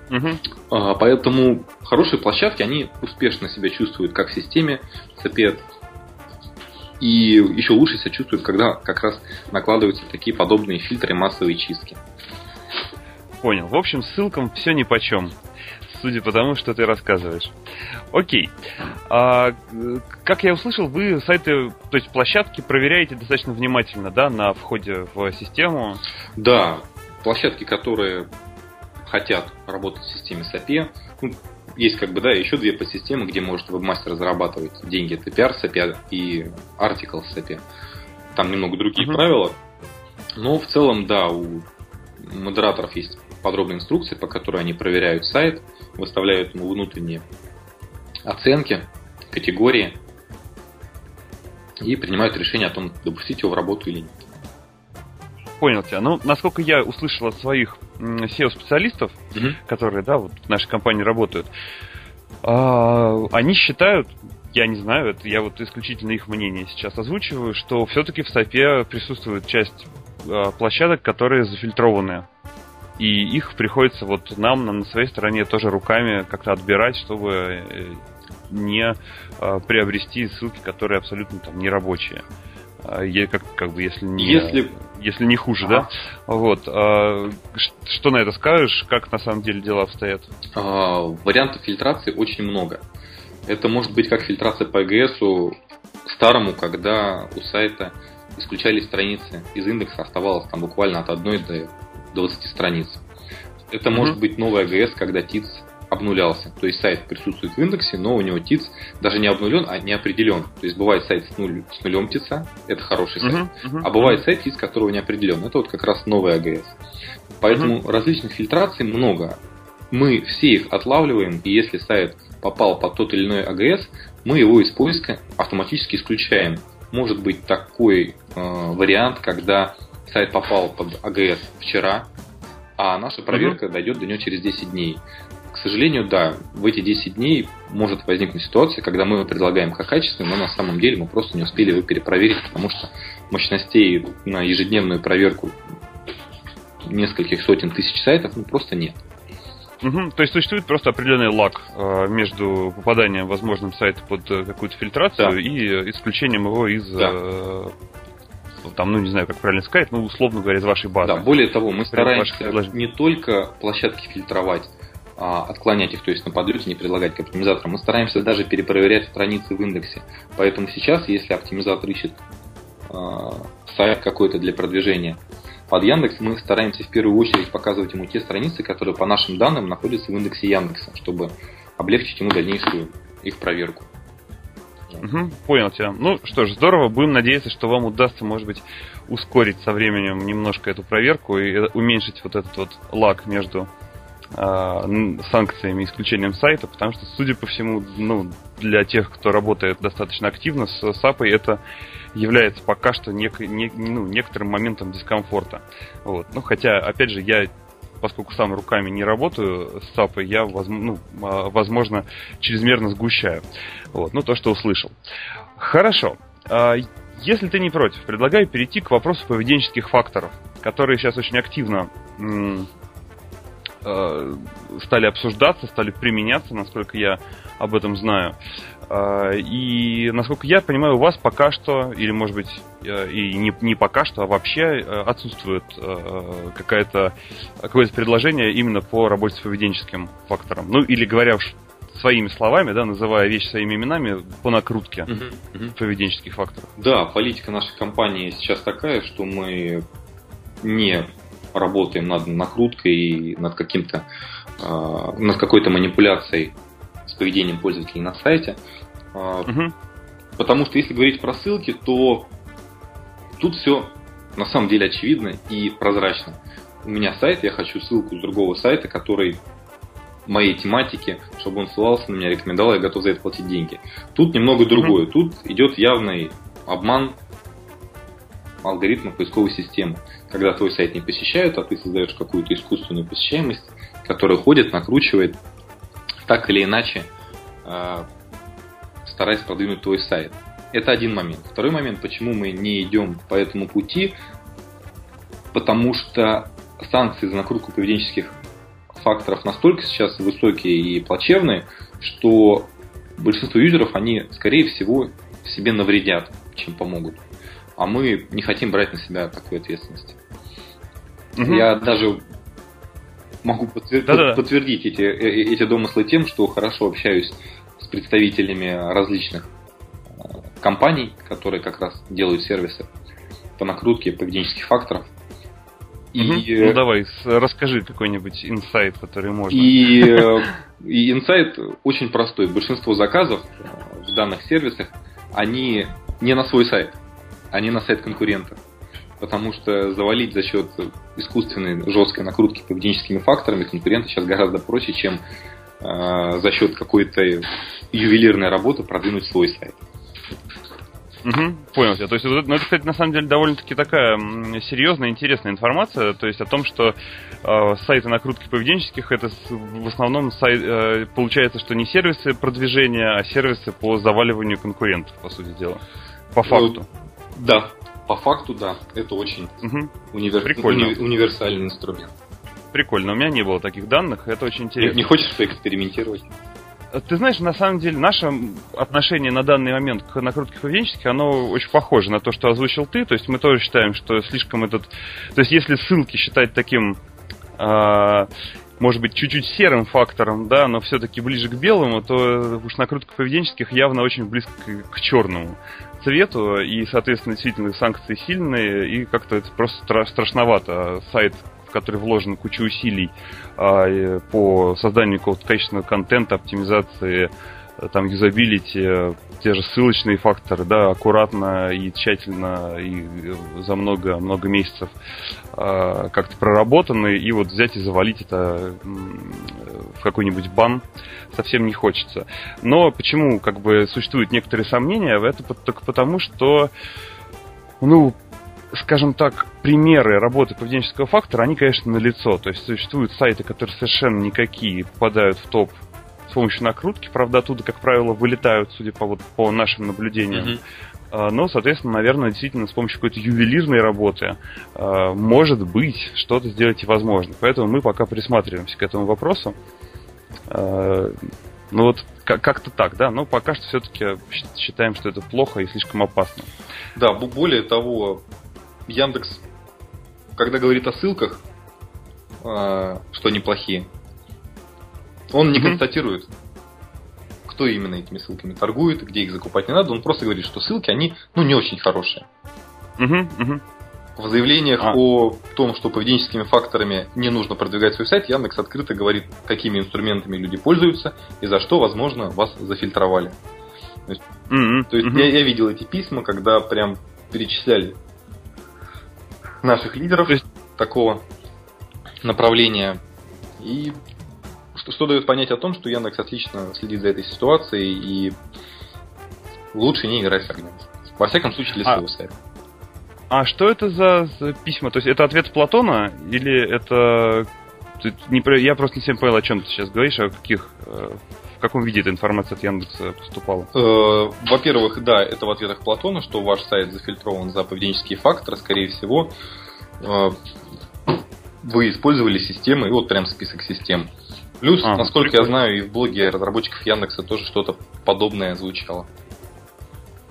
C: Угу. Поэтому хорошие площадки, они успешно себя чувствуют как в системе SAP, и еще лучше себя чувствуют, когда как раз накладываются такие подобные фильтры массовой чистки.
B: Понял. В общем, ссылкам все ни по чем судя по тому, что ты рассказываешь. Окей. А, как я услышал, вы сайты, то есть площадки проверяете достаточно внимательно, да, на входе в систему?
C: Да, площадки, которые хотят работать в системе SAP, ну, есть как бы, да, еще две подсистемы, где может вебмастер зарабатывать деньги. Это PR SAP и Article SAP. Там немного другие uh-huh. правила. Но в целом, да, у модераторов есть подробная инструкция, по которой они проверяют сайт, выставляют ему внутренние оценки, категории и принимают решение о том, допустить его в работу или нет.
B: Понял тебя. Ну, насколько я услышал от своих SEO-специалистов, угу. которые, да, вот в нашей компании работают, а, они считают, я не знаю, это я вот исключительно их мнение сейчас озвучиваю, что все-таки в SAP присутствует часть а, площадок, которые зафильтрованные. И их приходится вот нам на своей стороне тоже руками как-то отбирать, чтобы э, не э, приобрести ссылки, которые абсолютно там не рабочие. А, как, как бы если не, если... если не хуже, ага. да? Вот. А, что на это скажешь? Как на самом деле дела обстоят?
C: А, вариантов фильтрации очень много. Это может быть как фильтрация по EGS старому, когда у сайта исключались страницы из индекса, оставалось там буквально от одной до 20 страниц. Это mm-hmm. может быть новая АГС, когда ТИЦ обнулялся. То есть сайт присутствует в индексе, но у него ТИЦ даже не обнулен, а не определен. То есть бывает сайт с, нуль, с нулем ТИЦа, это хороший сайт. Uh-huh, uh-huh, а бывает сайт, ТИЦ которого не определен. Это вот как раз новая АГС. Поэтому uh-huh. различных фильтраций много. Мы все их отлавливаем, и если сайт попал под тот или иной АГС, мы его из поиска автоматически исключаем. Может быть такой э, вариант, когда сайт попал под АГС вчера, а наша проверка mm-hmm. дойдет до него через 10 дней. К сожалению, да, в эти 10 дней может возникнуть ситуация, когда мы предлагаем как качественный, но на самом деле мы просто не успели его перепроверить, потому что мощностей на ежедневную проверку нескольких сотен тысяч сайтов ну, просто нет.
B: Угу. То есть существует просто определенный лаг э, между попаданием возможным сайта под э, какую-то фильтрацию да. и исключением его из да. э, там, ну не знаю, как правильно сказать, ну условно говоря, из вашей базы.
C: Да, более того, мы стараемся не только площадки фильтровать, отклонять их, то есть на подлете не предлагать к оптимизаторам. Мы стараемся даже перепроверять страницы в индексе. Поэтому сейчас, если оптимизатор ищет э, сайт какой-то для продвижения под Яндекс, мы стараемся в первую очередь показывать ему те страницы, которые по нашим данным находятся в индексе Яндекса, чтобы облегчить ему дальнейшую их проверку.
B: Угу, понял тебя. Ну что ж, здорово. Будем надеяться, что вам удастся, может быть, ускорить со временем немножко эту проверку и уменьшить вот этот вот лаг между э, санкциями и исключением сайта, потому что, судя по всему, ну, для тех, кто работает достаточно активно с SAP, это является пока что нек, не, ну, некоторым моментом дискомфорта. Вот. Ну, хотя, опять же, я поскольку сам руками не работаю с САПой, я, ну, а, возможно, чрезмерно сгущаю. Вот, ну, то, что услышал. Хорошо. А, если ты не против, предлагаю перейти к вопросу поведенческих факторов, которые сейчас очень активно а, стали обсуждаться, стали применяться, насколько я об этом знаю. А, и, насколько я понимаю, у вас пока что, или, может быть, э, и не, не пока что, а вообще э, отсутствует э, какое-то какое предложение именно по работе с поведенческим фактором. Ну, или говоря уж своими словами, да, называя вещи своими именами, по накрутке uh-huh, uh-huh. поведенческих факторов.
C: Да, политика нашей компании сейчас такая, что мы не работаем над накруткой и над каким-то над какой-то манипуляцией поведением пользователей на сайте. Угу. Потому что если говорить про ссылки, то тут все на самом деле очевидно и прозрачно. У меня сайт, я хочу ссылку с другого сайта, который моей тематики, чтобы он ссылался на меня, рекомендовал, я готов за это платить деньги. Тут немного другое. Тут идет явный обман алгоритма поисковой системы. Когда твой сайт не посещают, а ты создаешь какую-то искусственную посещаемость, которая ходит, накручивает так или иначе э, стараясь продвинуть твой сайт. Это один момент. Второй момент, почему мы не идем по этому пути, потому что санкции за накрутку поведенческих факторов настолько сейчас высокие и плачевные, что большинство юзеров, они, скорее всего, себе навредят, чем помогут. А мы не хотим брать на себя такую ответственность. Угу. Я даже могу подтвер... Подтвердить эти, э, э, эти домыслы тем, что хорошо общаюсь с представителями различных э, компаний, которые как раз делают сервисы по накрутке поведенческих факторов.
B: И. Ну давай, расскажи какой-нибудь инсайт, который можно.
C: И, и инсайт очень простой. Большинство заказов в данных сервисах, они не на свой сайт, они на сайт конкурентов потому что завалить за счет искусственной жесткой накрутки поведенческими факторами конкурента сейчас гораздо проще, чем э, за счет какой-то ювелирной работы продвинуть свой сайт.
B: Угу, понял тебя. То есть, ну, это, кстати, на самом деле довольно-таки такая серьезная, интересная информация. То есть о том, что э, сайты накрутки поведенческих это в основном сайт, э, получается, что не сервисы продвижения, а сервисы по заваливанию конкурентов, по сути дела. По факту.
C: Да, по факту, да, это очень угу. универ... Уни... универсальный инструмент.
B: Прикольно, у меня не было таких данных, это очень интересно.
C: Не, не хочешь поэкспериментировать?
B: Э, ты знаешь, на самом деле, наше отношение на данный момент к накрутке поведенческих, оно очень похоже на то, что озвучил ты. То есть мы тоже считаем, что слишком этот... То есть если ссылки считать таким э, может быть, чуть-чуть серым фактором, да, но все-таки ближе к белому, то уж накрутка поведенческих явно очень близко к, к черному цвету, и, соответственно, действительно санкции сильные, и как-то это просто страшновато. Сайт, в который вложено куча усилий а, по созданию какого-то качественного контента, оптимизации там юзабилити, те же ссылочные факторы, да, аккуратно и тщательно и за много много месяцев э, как-то проработаны, и вот взять и завалить это в какой-нибудь бан совсем не хочется. Но почему как бы существуют некоторые сомнения, это только потому, что ну, скажем так, примеры работы поведенческого фактора, они, конечно, налицо. То есть существуют сайты, которые совершенно никакие попадают в топ с помощью накрутки, правда, оттуда, как правило, вылетают, судя по, вот, по нашим наблюдениям. Mm-hmm. Но, соответственно, наверное, действительно с помощью какой-то ювелирной работы а, может быть что-то сделать и возможно. Поэтому мы пока присматриваемся к этому вопросу. А, ну вот как-то так, да, но пока что все-таки считаем, что это плохо и слишком опасно.
C: Да, более того, Яндекс, когда говорит о ссылках, что они плохие, он не mm-hmm. констатирует, кто именно этими ссылками торгует, где их закупать не надо. Он просто говорит, что ссылки, они, ну, не очень хорошие.
B: Mm-hmm. Mm-hmm.
C: В заявлениях а. о том, что поведенческими факторами не нужно продвигать свой сайт, Яндекс открыто говорит, какими инструментами люди пользуются и за что, возможно, вас зафильтровали. То есть, mm-hmm. то есть mm-hmm. я, я видел эти письма, когда прям перечисляли наших лидеров есть... такого направления. И что, что дает понять о том, что Яндекс отлично следит за этой ситуацией и лучше не играть в огнем. Во всяком случае, для а, своего сайта.
B: А что это за, за письма? То есть это ответ Платона или это... Не, я просто не совсем понял, о чем ты сейчас говоришь, о каких э, в каком виде эта информация от Яндекса поступала?
C: Э, во-первых, да, это в ответах Платона, что ваш сайт зафильтрован за поведенческие факторы, скорее всего, э, вы использовали системы, и вот прям список систем. Плюс, а, насколько прикольно. я знаю, и в блоге разработчиков Яндекса тоже что-то подобное звучало.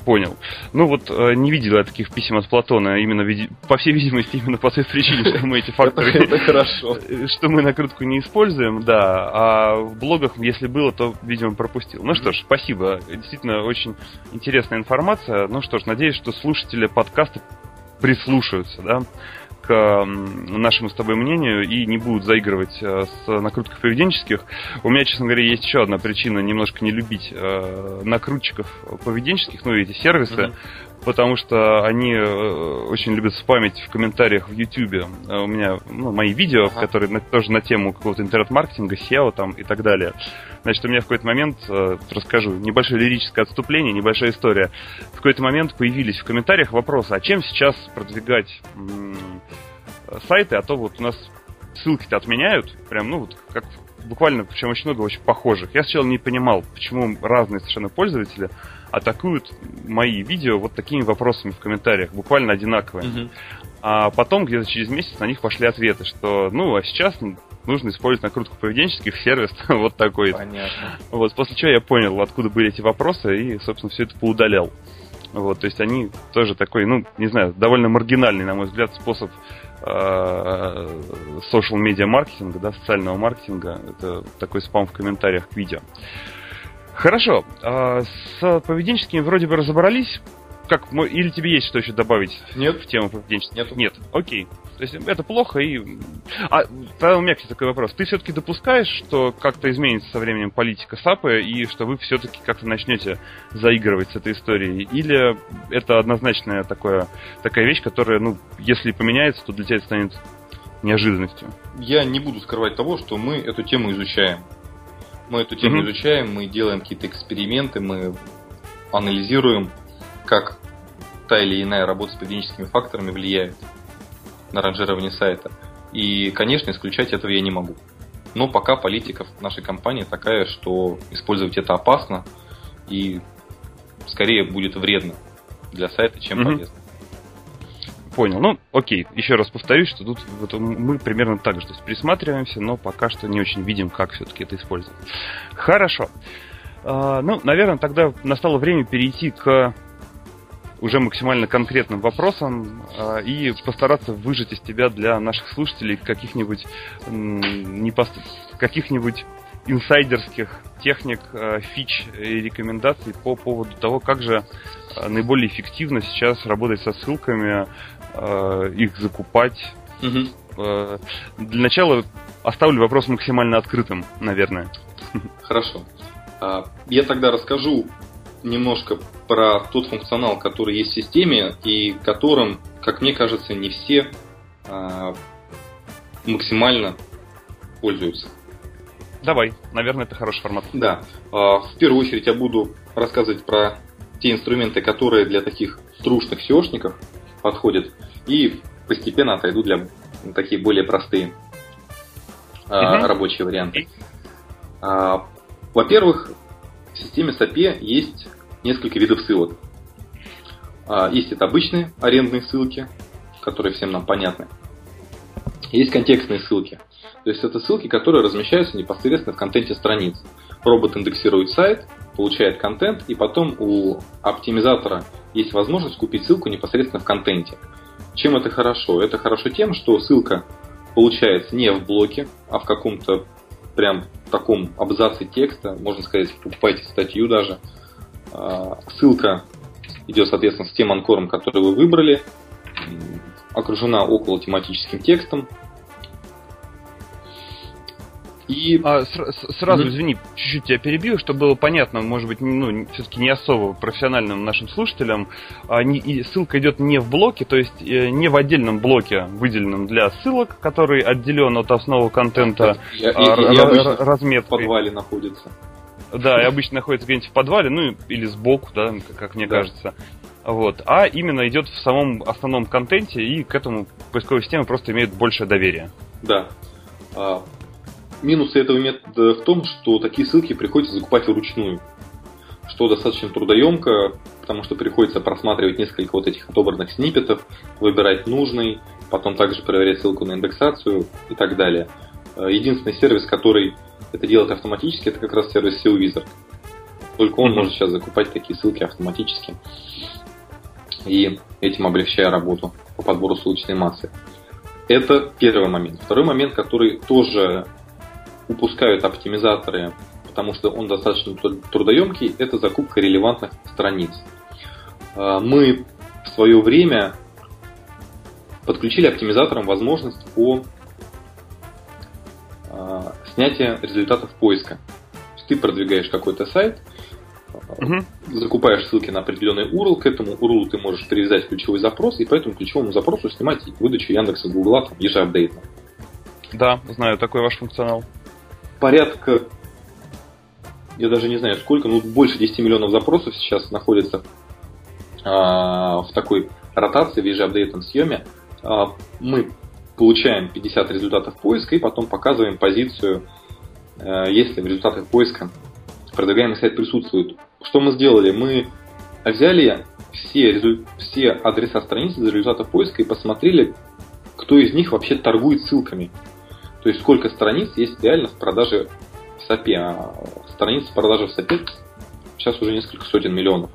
B: Понял. Ну вот э, не видел я таких писем от Платона, именно по всей видимости именно по той причине, что мы эти факторы,
C: это хорошо,
B: что мы накрутку не используем, да. А в блогах, если было, то, видимо, пропустил. Ну что ж, спасибо. Действительно очень интересная информация. Ну что ж, надеюсь, что слушатели подкаста прислушаются, да, к нашему с тобой мнению и не будут заигрывать э, с накруткой поведенческих. У меня, честно говоря, есть еще одна причина немножко не любить э, накрутчиков поведенческих, ну, эти сервисы, mm-hmm потому что они э, очень любят спамить в комментариях в YouTube. У меня ну, мои видео, ага. которые на, тоже на тему какого-то интернет-маркетинга, SEO там и так далее. Значит, у меня в какой-то момент, расскажу, небольшое лирическое отступление, небольшая история. В какой-то момент появились в комментариях вопросы, а чем сейчас продвигать сайты, а то вот у нас ссылки-то отменяют, прям, ну, вот как буквально, причем очень много очень похожих. Я сначала не понимал, почему разные совершенно пользователи атакуют мои видео вот такими вопросами в комментариях, буквально одинаковыми. Mm-hmm. А потом, где-то через месяц, на них пошли ответы, что, ну, а сейчас нужно использовать накрутку поведенческих сервис вот такой.
C: Понятно.
B: Вот, после чего я понял, откуда были эти вопросы, и, собственно, все это поудалял. Вот, то есть они тоже такой, ну, не знаю, довольно маргинальный, на мой взгляд, способ social media маркетинга, да, социального маркетинга. Это такой спам в комментариях к видео. Хорошо. А, с поведенческими вроде бы разобрались. Как, или тебе есть что еще добавить
C: Нет.
B: в тему поведенческих?
C: Нет.
B: Нет. Окей. То есть это плохо и... А тогда у меня, кстати, такой вопрос. Ты все-таки допускаешь, что как-то изменится со временем политика САПы и что вы все-таки как-то начнете заигрывать с этой историей? Или это однозначная такое, такая вещь, которая, ну, если поменяется, то для тебя это станет неожиданностью?
C: Я не буду скрывать того, что мы эту тему изучаем. Мы эту тему mm-hmm. изучаем, мы делаем какие-то эксперименты, мы анализируем, как та или иная работа с поведенческими факторами влияет на ранжирование сайта. И, конечно, исключать этого я не могу. Но пока политика в нашей компании такая, что использовать это опасно и скорее будет вредно для сайта, чем mm-hmm. полезно.
B: Понял. Ну, окей. Еще раз повторюсь, что тут вот мы примерно так же. То есть присматриваемся, но пока что не очень видим, как все-таки это использовать. Хорошо. А, ну, наверное, тогда настало время перейти к уже максимально конкретным вопросам э, и постараться выжать из тебя для наших слушателей каких-нибудь каких-нибудь инсайдерских техник, э, фич и рекомендаций по поводу того, как же э, наиболее эффективно сейчас работать со ссылками, э, их закупать. Угу. Для начала оставлю вопрос максимально открытым, наверное.
C: Хорошо. А, я тогда расскажу немножко про тот функционал, который есть в системе и которым, как мне кажется, не все а, максимально пользуются.
B: Давай, наверное, это хороший формат.
C: Да. А, в первую очередь я буду рассказывать про те инструменты, которые для таких трушных SEOшников подходят, и постепенно отойду для такие более простые uh-huh. рабочие варианты. А, во-первых, в системе SAP есть несколько видов ссылок. Есть это обычные арендные ссылки, которые всем нам понятны. Есть контекстные ссылки. То есть это ссылки, которые размещаются непосредственно в контенте страниц. Робот индексирует сайт, получает контент, и потом у оптимизатора есть возможность купить ссылку непосредственно в контенте. Чем это хорошо? Это хорошо тем, что ссылка получается не в блоке, а в каком-то прям таком абзаце текста, можно сказать, покупайте статью даже. А, ссылка идет, соответственно, с тем анкором, который вы выбрали, окружена около тематическим текстом.
B: И... А, с- сразу, mm-hmm. извини, чуть-чуть тебя перебью, чтобы было понятно, может быть, ну, все-таки не особо профессиональным нашим слушателям. А, не, и ссылка идет не в блоке, то есть э, не в отдельном блоке, выделенном для ссылок, который отделен от основного контента
C: я, а, я, я разметкой. В подвале находится.
B: Да, и обычно находится где-нибудь в подвале, ну или сбоку, да, как мне да. кажется. Вот. А именно идет в самом основном контенте, и к этому поисковые системы просто имеют большее доверие.
C: Да. Минусы этого метода в том, что такие ссылки приходится закупать вручную. Что достаточно трудоемко, потому что приходится просматривать несколько вот этих отобранных сниппетов, выбирать нужный, потом также проверять ссылку на индексацию и так далее. А, единственный сервис, который это делать автоматически, это как раз сервис SEO Wizard. Только он mm-hmm. может сейчас закупать такие ссылки автоматически. И этим облегчая работу по подбору ссылочной массы. Это первый момент. Второй момент, который тоже упускают оптимизаторы, потому что он достаточно трудоемкий, это закупка релевантных страниц. А, мы в свое время подключили оптимизаторам возможность по а, снятие результатов поиска. ты продвигаешь какой-то сайт, угу. закупаешь ссылки на определенный URL, к этому URL ты можешь привязать ключевой запрос, и по этому ключевому запросу снимать выдачу Яндекса Гугла ежеапдейтно.
B: Да, знаю такой ваш функционал.
C: Порядка, я даже не знаю сколько, ну больше 10 миллионов запросов сейчас находится а, в такой ротации, в ежеапдейтном съеме. А, мы получаем 50 результатов поиска и потом показываем позицию, э, если в результатах поиска продвигаемый сайт присутствует. Что мы сделали? Мы взяли все, все адреса страниц из результатов поиска и посмотрели, кто из них вообще торгует ссылками. То есть сколько страниц есть реально в продаже в SAP. А страниц в продаже в SAP сейчас уже несколько сотен миллионов.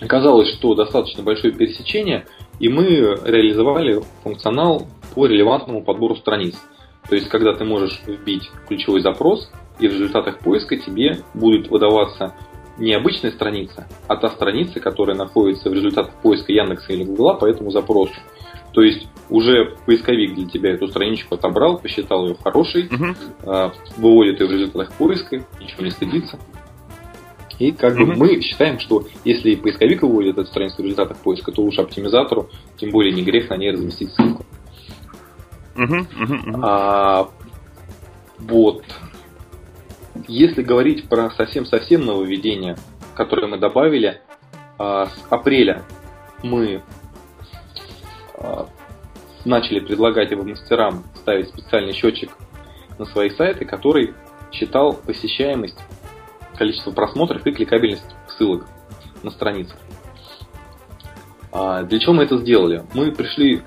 C: Оказалось, что достаточно большое пересечение И мы реализовали функционал по релевантному подбору страниц. То есть, когда ты можешь вбить ключевой запрос, и в результатах поиска тебе будет выдаваться не обычная страница, а та страница, которая находится в результатах поиска Яндекса или Гугла по этому запросу. То есть уже поисковик для тебя эту страничку отобрал, посчитал ее хорошей, угу. выводит ее в результатах поиска, ничего не стыдится. И как угу. бы мы считаем, что если поисковик выводит эту страницу в результатах поиска, то уж оптимизатору, тем более не грех на ней разместить ссылку. Угу, угу, угу. А, вот. Если говорить про совсем-совсем нововведение, которое мы добавили, а, с апреля мы начали предлагать его мастерам ставить специальный счетчик на свои сайты, который считал посещаемость, количество просмотров и кликабельность ссылок на страницах. А, для чего мы это сделали? Мы пришли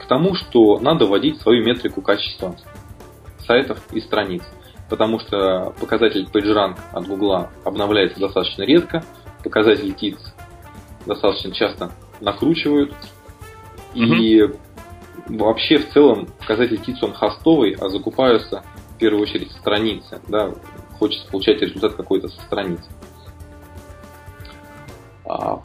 C: к тому, что надо вводить свою метрику качества сайтов и страниц потому что показатель PageRank от Google обновляется достаточно редко, показатель TITS достаточно часто накручивают, и вообще в целом показатель TITS он хостовый, а закупаются в первую очередь страницы, да, хочется получать результат какой-то со страницы. А,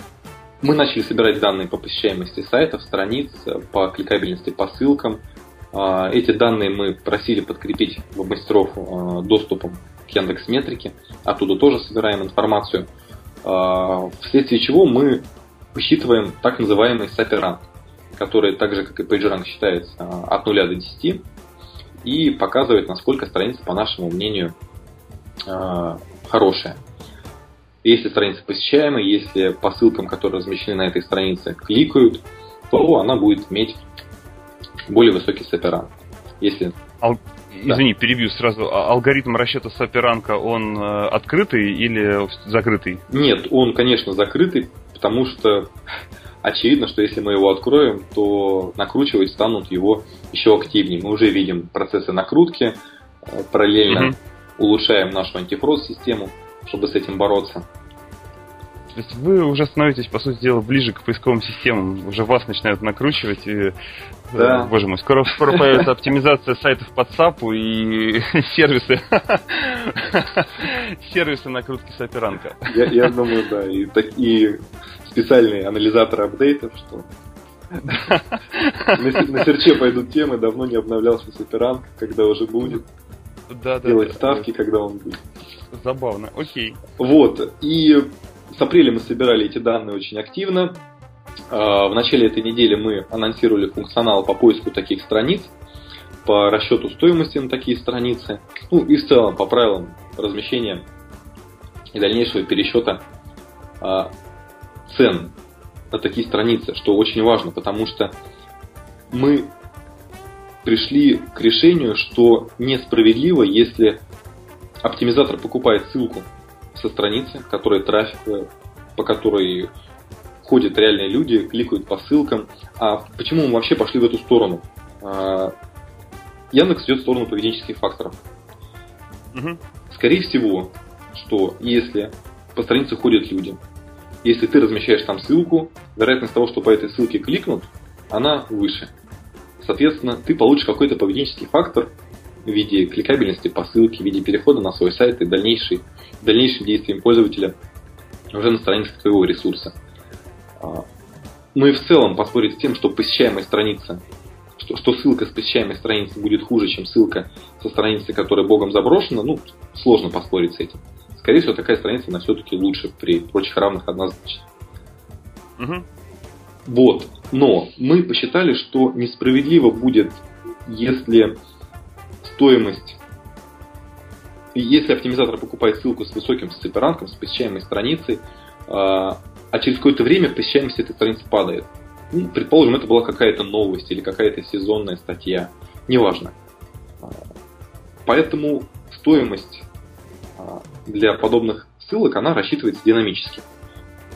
C: мы начали собирать данные по посещаемости сайтов, страниц, по кликабельности по ссылкам – а, эти данные мы просили подкрепить веб-мастеров а, доступом к Яндекс Метрике. Оттуда тоже собираем информацию. Вследствие чего мы посчитываем так называемый саперанг, который так же, как и PageRank, считается от 0 до 10 и показывает, насколько страница, по нашему мнению, хорошая. Если страница посещаемая, если по ссылкам, которые размещены на этой странице, кликают, то она будет иметь более высокий саперанг. Если...
B: Ал... Да. Извини, перебью сразу. А алгоритм расчета саперанка, он э, открытый или закрытый?
C: Нет, он, конечно, закрытый, потому что очевидно, что если мы его откроем, то накручивать станут его еще активнее. Мы уже видим процессы накрутки, э, параллельно угу. улучшаем нашу антифрост-систему, чтобы с этим бороться.
B: То есть вы уже становитесь, по сути дела, ближе к поисковым системам. Уже вас начинают накручивать. И, э, да. Боже мой, скоро, скоро появится оптимизация сайтов под САПу и сервисы. сервисы накрутки саперанка.
C: Я, я думаю, да. И такие специальные анализаторы апдейтов, что на, серче пойдут темы, давно не обновлялся саперанг, когда уже будет. Да, да, делать да, ставки, да. когда он будет.
B: Забавно, окей.
C: Вот, и с апреля мы собирали эти данные очень активно. А, в начале этой недели мы анонсировали функционал по поиску таких страниц, по расчету стоимости на такие страницы, ну и в целом по правилам размещения и дальнейшего пересчета а, цен на такие страницы, что очень важно, потому что мы пришли к решению, что несправедливо, если оптимизатор покупает ссылку со страницы, которая трафик, э, по которой ходят реальные люди, кликают по ссылкам. А почему мы вообще пошли в эту сторону? А, Яндекс идет в сторону поведенческих факторов. Угу. Скорее всего, что если по странице ходят люди, если ты размещаешь там ссылку, вероятность того, что по этой ссылке кликнут, она выше. Соответственно, ты получишь какой-то поведенческий фактор в виде кликабельности по ссылке, в виде перехода на свой сайт и дальнейшей дальнейшим действием пользователя уже на странице твоего ресурса. А, ну и в целом поспорить с тем, что посещаемая страница, что, что ссылка с посещаемой страницы будет хуже, чем ссылка со страницы, которая богом заброшена, ну, сложно поспорить с этим. Скорее всего, такая страница, она все-таки лучше при прочих равных однозначно. Угу. Вот. Но мы посчитали, что несправедливо будет, если стоимость если оптимизатор покупает ссылку с высоким сцеперанком, с посещаемой страницей, а, а через какое-то время посещаемость этой страницы падает. Ну, предположим, это была какая-то новость или какая-то сезонная статья. Неважно. А, поэтому стоимость а, для подобных ссылок, она рассчитывается динамически.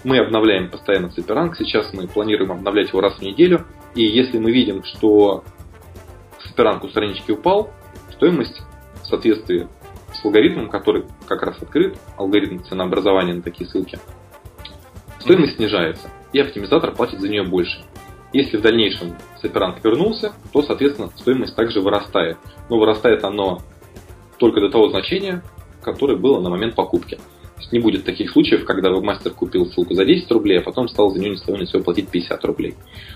C: Мы обновляем постоянно цеперанг, сейчас мы планируем обновлять его раз в неделю, и если мы видим, что цеперанг у странички упал, стоимость в соответствии с алгоритмом, который как раз открыт, алгоритм ценообразования на такие ссылки, стоимость снижается, и оптимизатор платит за нее больше. Если в дальнейшем саперанг вернулся, то, соответственно, стоимость также вырастает. Но вырастает оно только до того значения, которое было на момент покупки. Не будет таких случаев, когда вебмастер купил ссылку за 10 рублей, а потом стал за нее не с того ни платить 50 рублей.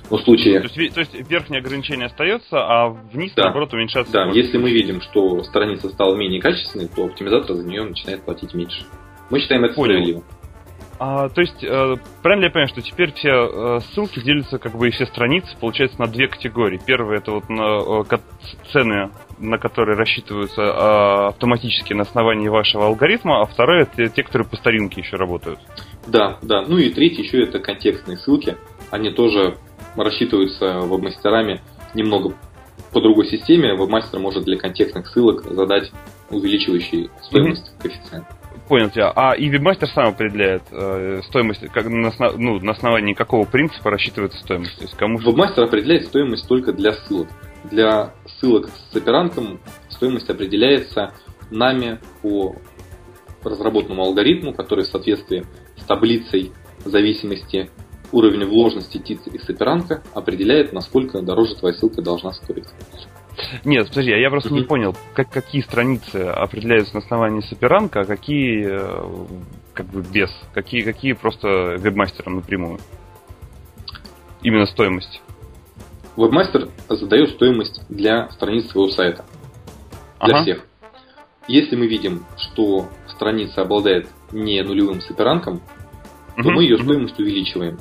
C: Но в случае...
B: То есть, то есть верхнее ограничение остается, а вниз,
C: да.
B: наоборот, уменьшается?
C: Да, если мы видим, что страница стала менее качественной, то оптимизатор за нее начинает платить меньше. Мы считаем это
B: Понял. А, то есть, э, правильно я понимаю, что теперь все э, ссылки делятся, как бы, и все страницы, получается, на две категории. Первая это вот на, э, цены, на которые рассчитываются э, автоматически на основании вашего алгоритма, а вторая это те, которые по старинке еще работают.
C: Да, да. Ну и третий еще это контекстные ссылки. Они тоже рассчитываются веб-мастерами немного по другой системе. Веб-мастер может для контекстных ссылок задать увеличивающий стоимость коэффициент.
B: Понял тебя. А и вебмастер сам определяет э, стоимость, как, на, ну, на основании какого принципа рассчитывается стоимость. То есть кому
C: Вебмастер определяет стоимость только для ссылок. Для ссылок с оперантом стоимость определяется нами по разработанному алгоритму, который в соответствии с таблицей зависимости уровня вложенности ТИЦ и саперанка определяет, насколько дороже твоя ссылка должна стоить.
B: Нет, подожди, а я просто не понял, как, какие страницы определяются на основании соперанка, а какие э, как бы без, какие, какие просто вебмастером напрямую. Именно стоимость.
C: Вебмастер задает стоимость для страниц своего сайта. Для
B: Ага.
C: всех. Если мы видим, что страница обладает не нулевым саперанком, то
B: Мгм,
C: мы ее стоимость увеличиваем.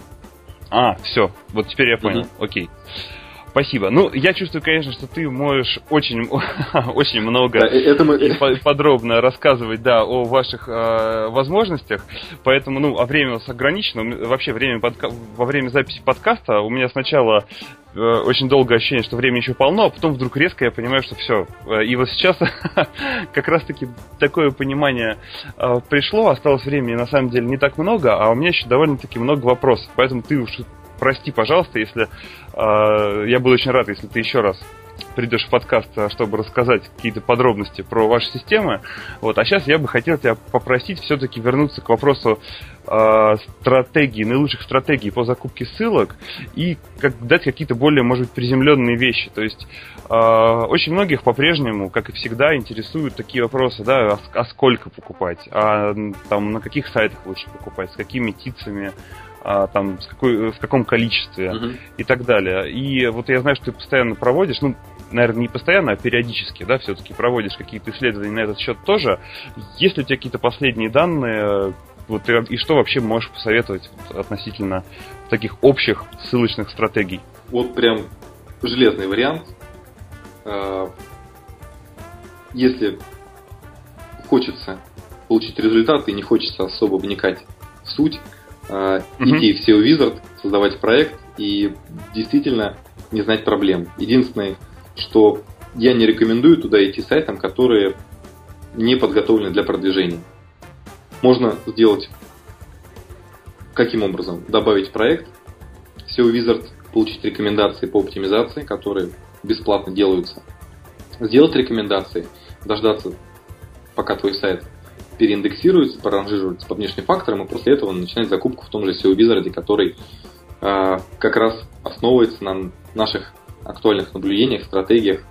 B: А, все, вот теперь я понял.
C: Мгм.
B: Окей. Спасибо. Ну, я чувствую, конечно, что ты можешь очень, очень много
C: Да, э- это мы...
B: и по- подробно рассказывать, да, о ваших э, возможностях. Поэтому, ну, а время у нас ограничено. Вообще, время подка- во время записи подкаста у меня сначала э, очень долгое ощущение, что времени еще полно, а потом вдруг резко я понимаю, что все. И вот сейчас как раз-таки такое понимание э, пришло, осталось времени на самом деле не так много, а у меня еще довольно-таки много вопросов. Поэтому ты уж прости, пожалуйста, если э, я буду очень рад, если ты еще раз придешь в подкаст, а, чтобы рассказать какие-то подробности про ваши системы. Вот. А сейчас я бы хотел тебя попросить все-таки вернуться к вопросу э, стратегии, наилучших стратегий по закупке ссылок и как, дать какие-то более, может быть, приземленные вещи. То есть э, очень многих по-прежнему, как и всегда, интересуют такие вопросы, да, а, а сколько покупать, а там на каких сайтах лучше покупать, с какими тицами, а, там, с какой, в каком количестве
C: Мгм.
B: и так далее. И вот я знаю, что ты постоянно проводишь, ну, наверное, не постоянно, а периодически, да, все-таки проводишь какие-то исследования на этот счет тоже. Есть ли у тебя какие-то последние данные, вот, и, и что вообще можешь посоветовать относительно таких общих ссылочных стратегий?
C: Вот прям железный вариант. Э, Если хочется получить результат и не хочется особо вникать в суть. Идти в SEO Wizard, создавать проект и действительно не знать проблем. Единственное, что я не рекомендую туда идти сайтам, которые не подготовлены для продвижения. Можно сделать каким образом? Добавить проект, SEO Wizard, получить рекомендации по оптимизации, которые бесплатно делаются. Сделать рекомендации, дождаться, пока твой сайт переиндексируется, проранжируется по внешним факторам, и после этого начинать закупку в том же SEO Wizard, который э, как раз основывается на наших актуальных наблюдениях, стратегиях.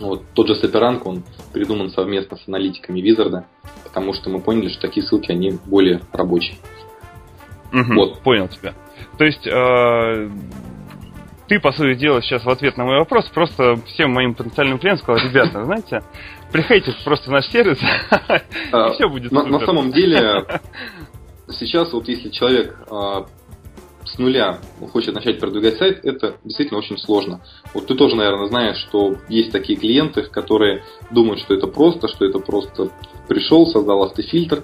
C: Вот, тот же Саперанг, он придуман совместно с аналитиками Wizard, потому что мы поняли, что такие ссылки, они более рабочие.
B: Мгм,
C: Вот.
B: Понял тебя. То есть э, ты, по сути дела, сейчас в ответ на мой вопрос просто всем моим потенциальным клиентам сказал, ребята, знаете, приходите просто в наш сервис,
C: А,
B: и все будет
C: на,
B: супер.
C: на самом деле, сейчас вот если человек а, с нуля хочет начать продвигать сайт, это действительно очень сложно. Вот ты тоже, наверное, знаешь, что есть такие клиенты, которые думают, что это просто, что это просто пришел, создал автофильтр,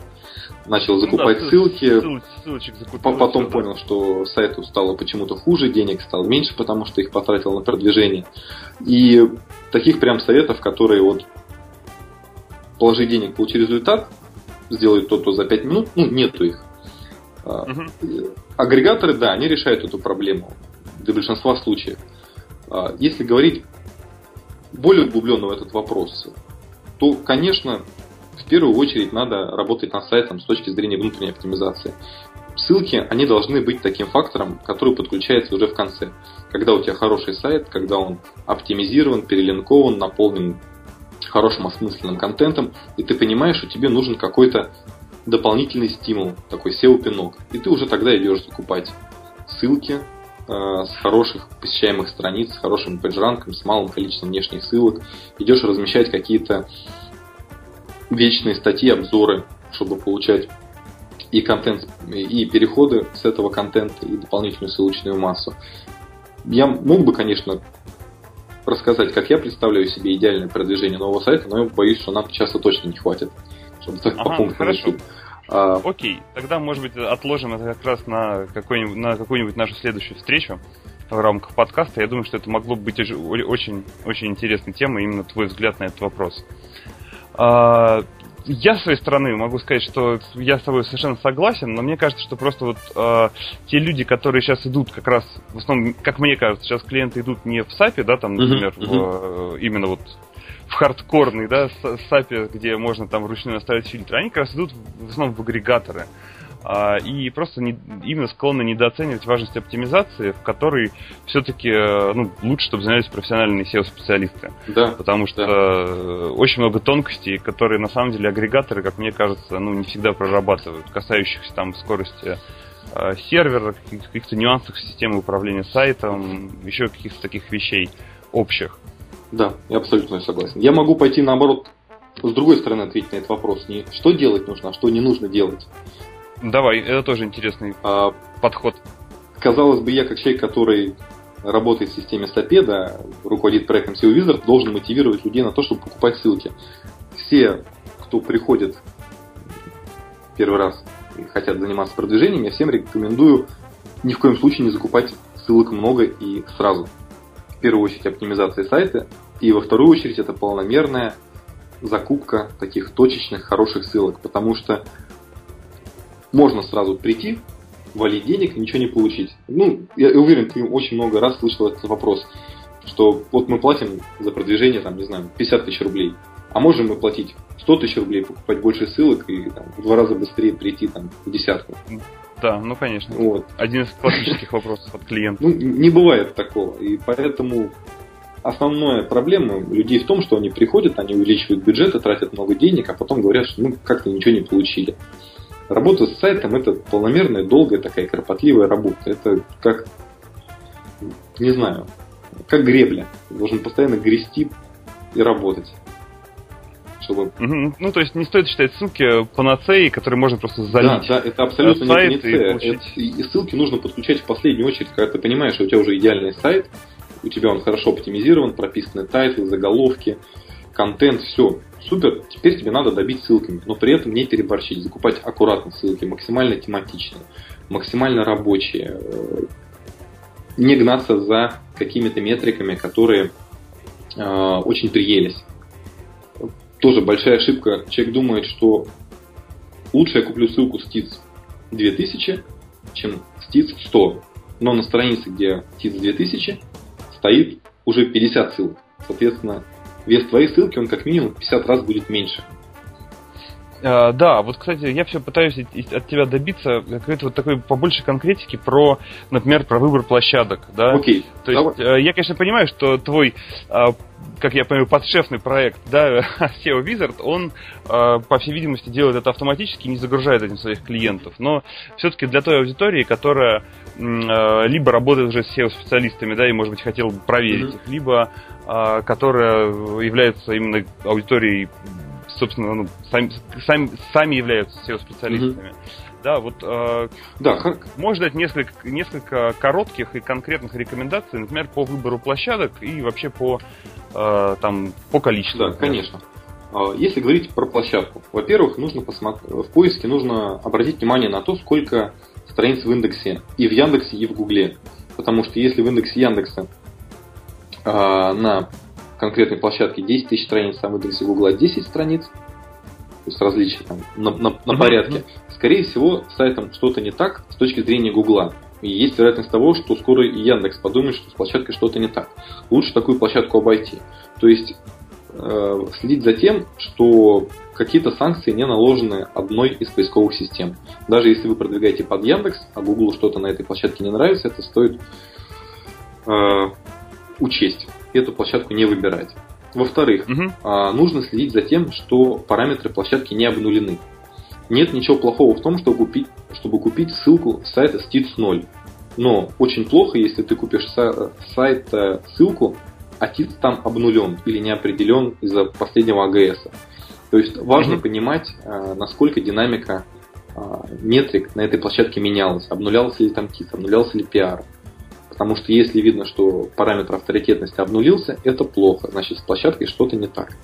C: начал закупать
B: Ну да,
C: ссылки,
B: ссыл- ссылочек закупил,
C: по- потом
B: да.
C: понял, что сайту стало почему-то хуже, денег стало меньше, потому что их потратил на продвижение. И таких прям советов, которые вот положи денег, получи результат, сделай то-то за 5 минут, ну, нету их. А,
B: Мгм.
C: Агрегаторы, да, они решают эту проблему для большинства случаев. А, Если говорить более углубленно в этот вопрос, то, конечно, в первую очередь надо работать над сайтом с точки зрения внутренней оптимизации. ссылки, они должны быть таким фактором, который подключается уже в конце. Когда у тебя хороший сайт, когда он оптимизирован, перелинкован, наполнен хорошим осмысленным контентом, и ты понимаешь, что тебе нужен какой-то дополнительный стимул, такой SEO-пинок. И ты уже тогда идешь закупать ссылки э, с хороших посещаемых страниц, с хорошим пейджранком, с малым количеством внешних ссылок. Идешь размещать какие-то вечные статьи, обзоры, чтобы получать и контент, и переходы с этого контента, и дополнительную ссылочную массу. Я мог бы, конечно, рассказать, как я представляю себе идеальное продвижение нового сайта, но я боюсь, что нам часто точно не хватит, чтобы так ага, по пунктам
B: хорошо. А... Окей, тогда, может быть, отложим это как раз на, какой-нибудь, на какую-нибудь нашу следующую встречу в рамках подкаста. Я думаю, что это могло быть очень, очень интересной темой, именно твой взгляд на этот вопрос. А, я с своей стороны могу сказать, что я с тобой совершенно согласен, но мне кажется, что просто вот э, те люди, которые сейчас идут как раз, в основном, как мне кажется, сейчас клиенты идут не в САПе, да, там, например, uh-huh. в, именно вот в хардкорный, да, САПе, где можно там вручную наставить фильтры, они как раз идут в основном в агрегаторы. А, и просто не, именно склонны недооценивать важность оптимизации, в которой все-таки э, ну, лучше, чтобы занялись профессиональные SEO-специалисты.
C: Да.
B: Потому что да. Э, очень много тонкостей, которые на самом деле агрегаторы, как мне кажется, ну, не всегда прорабатывают, касающихся там скорости э, сервера, каких-то нюансах системы управления сайтом, еще каких-то таких вещей общих.
C: Да, я абсолютно согласен. Я могу пойти наоборот с другой стороны ответить на этот вопрос. Не что делать нужно, а что не нужно делать.
B: Давай, это тоже интересный а, подход.
C: Казалось бы, я как человек, который работает в системе Стопеда, руководит проектом SEO Wizard, должен мотивировать людей на то, чтобы покупать ссылки. Все, кто приходит первый раз и хотят заниматься продвижением, я всем рекомендую ни в коем случае не закупать ссылок много и сразу. В первую очередь оптимизация сайта, и во вторую очередь это полномерная закупка таких точечных хороших ссылок, потому что можно сразу прийти, валить денег, ничего не получить. Ну, я уверен, ты очень много раз слышал этот вопрос, что вот мы платим за продвижение, там, не знаю, 50 тысяч рублей, а можем мы платить 100 тысяч рублей, покупать больше ссылок и там, в два раза быстрее прийти там, в десятку.
B: Да, ну конечно. Вот. Один из классических вопросов от клиента.
C: Ну, не бывает такого. И поэтому основная проблема людей в том, что они приходят, они увеличивают бюджеты, тратят много денег, а потом говорят, что ну как-то ничего не получили. Работа с сайтом это полномерная, долгая такая кропотливая работа. Это как, не знаю, как гребля. Ты должен постоянно грести и работать.
B: Чтобы... Ну, то есть не стоит считать ссылки панацеей, которые можно просто залить.
C: Да, да, это абсолютно не панацея. И, получить... это, и ссылки нужно подключать в последнюю очередь, когда ты понимаешь, что у тебя уже идеальный сайт, у тебя он хорошо оптимизирован, прописаны тайтлы, заголовки, контент, все супер, теперь тебе надо добить ссылками, но при этом не переборщить, закупать аккуратно ссылки, максимально тематичные, максимально рабочие, э, не гнаться за какими-то метриками, которые э, очень приелись. Тоже большая ошибка. Человек думает, что лучше я куплю ссылку с ТИЦ 2000, чем с ТИЦ 100. Но на странице, где ТИЦ 2000, стоит уже 50 ссылок. Соответственно, вес твоей ссылки, он как минимум 50 раз будет меньше.
B: Uh, да, вот, кстати, я все пытаюсь от тебя добиться какой-то вот такой побольше конкретики про, например, про выбор площадок, да?
C: Окей.
B: Okay. То есть, uh, я, конечно, понимаю, что твой, uh, как я понимаю, подшефный проект, да, SEO Wizard, он, по всей видимости, делает это автоматически, не загружает этим своих клиентов. Но все-таки для той аудитории, которая либо работает уже с SEO-специалистами, да, и, может быть, хотел бы проверить mm-hmm. их, либо которая является именно аудиторией собственно, ну, сами, сами, сами являются SEO-специалистами. Mm-hmm. Да, вот э, да, как... можно дать несколько, несколько коротких и конкретных рекомендаций, например, по выбору площадок и вообще по, э, там, по количеству.
C: Да, конечно. А, если говорить про площадку, во-первых, нужно посмотреть, в поиске нужно обратить внимание на то, сколько страниц в индексе и в Яндексе, и в Гугле. Потому что если в индексе Яндекса э, на конкретной площадке 10 тысяч страниц, а в индексе Гугла 10 страниц, то есть различия там на, на, на порядке, скорее всего, с сайтом что-то не так с точки зрения Гугла. И есть вероятность того, что скоро и Яндекс подумает, что с площадкой что-то не так. Лучше такую площадку обойти. То есть э, следить за тем, что какие-то санкции не наложены одной из поисковых систем. Даже если вы продвигаете под Яндекс, а Google что-то на этой площадке не нравится, это стоит э, учесть. Эту площадку не выбирать. Во-вторых, угу. э, нужно следить за тем, что параметры площадки не обнулены. Нет ничего плохого в том, чтобы купить, чтобы купить ссылку с сайта STITS 0. Но очень плохо, если ты купишь с сайта ссылку, а TITS там обнулен или не определен из-за последнего АГС. То есть важно mm-hmm. понимать, э, насколько динамика э, метрик на этой площадке менялась. Обнулялся ли там TITS, обнулялся ли PR. Потому что если видно, что параметр авторитетности обнулился, это плохо. Значит, с площадкой что-то не так.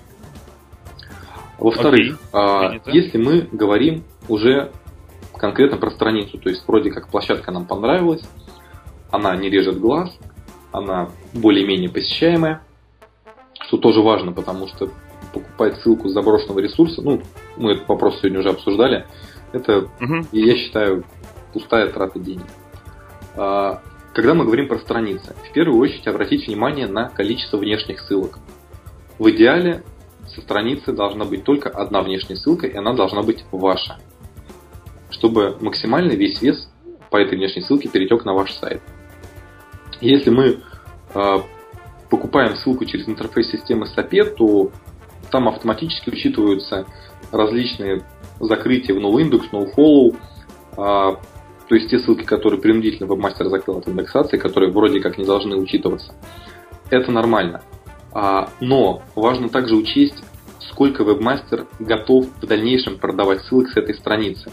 C: Во-вторых, okay. если мы говорим уже конкретно про страницу, то есть вроде как площадка нам понравилась, она не режет глаз, она более-менее посещаемая, что тоже важно, потому что покупать ссылку с заброшенного ресурса, ну, мы этот вопрос сегодня уже обсуждали, это, угу. я считаю, пустая трата денег. А, когда мы говорим про страницы, в первую очередь обратите внимание на количество внешних ссылок. В идеале со страницы должна быть только одна внешняя ссылка, и она должна быть ваша, чтобы максимально весь вес по этой внешней ссылке перетек на ваш сайт. Если мы э, покупаем ссылку через интерфейс системы SAP, то там автоматически учитываются различные закрытия в NoIndex, NoFollow, э, то есть те ссылки, которые принудительно вебмастер закрыл от индексации, которые вроде как не должны учитываться. Это нормально. А, но важно также учесть, сколько вебмастер готов в дальнейшем продавать ссылок с этой страницы.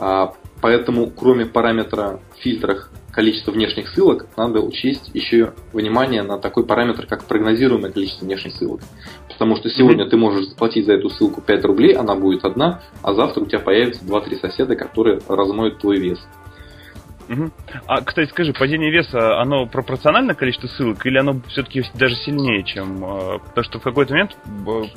C: А, поэтому, кроме параметра в фильтрах количества внешних ссылок, надо учесть еще внимание на такой параметр, как прогнозируемое количество внешних ссылок. Потому что сегодня mm-hmm. ты можешь заплатить за эту ссылку 5 рублей, она будет одна, а завтра у тебя появится 2-3 соседа, которые размоют твой вес.
B: Угу. А, кстати, скажи, падение веса, оно пропорционально количеству ссылок или оно все-таки даже сильнее, чем... Э, потому что в какой-то момент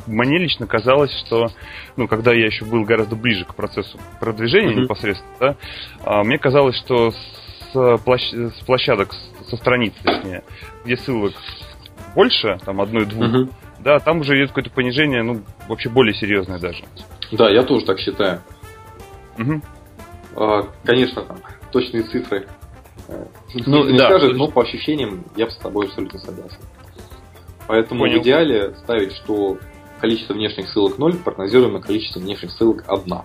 B: мне лично казалось, что, ну, когда я еще был гораздо ближе к процессу продвижения угу. непосредственно, да, а, мне казалось, что с, площ... с площадок, со страниц, точнее, где ссылок больше, там, одной-двух, угу. да, там уже идет какое-то понижение, ну, вообще более серьезное даже.
C: Да, я тоже так считаю. Угу. Конечно, там точные цифры э, ну, не да, скажет, но по ощущениям я с тобой абсолютно согласен. Поэтому Понял. в идеале ставить, что количество внешних ссылок 0, прогнозируемое количество внешних ссылок 1.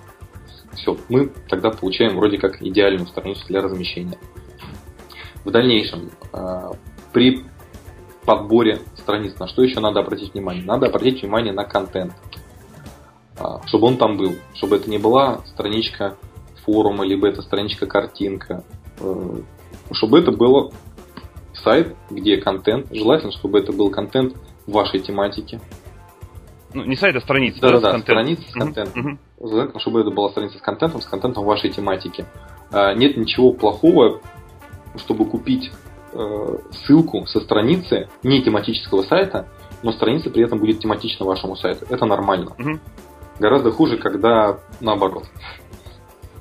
C: Все, мы тогда получаем вроде как идеальную страницу для размещения. В дальнейшем, э, при подборе страниц, на что еще надо обратить внимание? Надо обратить внимание на контент, э, чтобы он там был, чтобы это не была страничка форума, либо это страничка-картинка. Э, чтобы это было сайт, где контент. Желательно, чтобы это был контент вашей тематике.
B: Ну, не сайт, а страница.
C: Да, да, да, страница с контентом. Угу. Желательно, чтобы это была страница с контентом, с контентом вашей тематики. А, нет ничего плохого, чтобы купить э, ссылку со страницы не тематического сайта, но страница при этом будет тематична вашему сайту. Это нормально. Угу. Гораздо хуже, когда наоборот.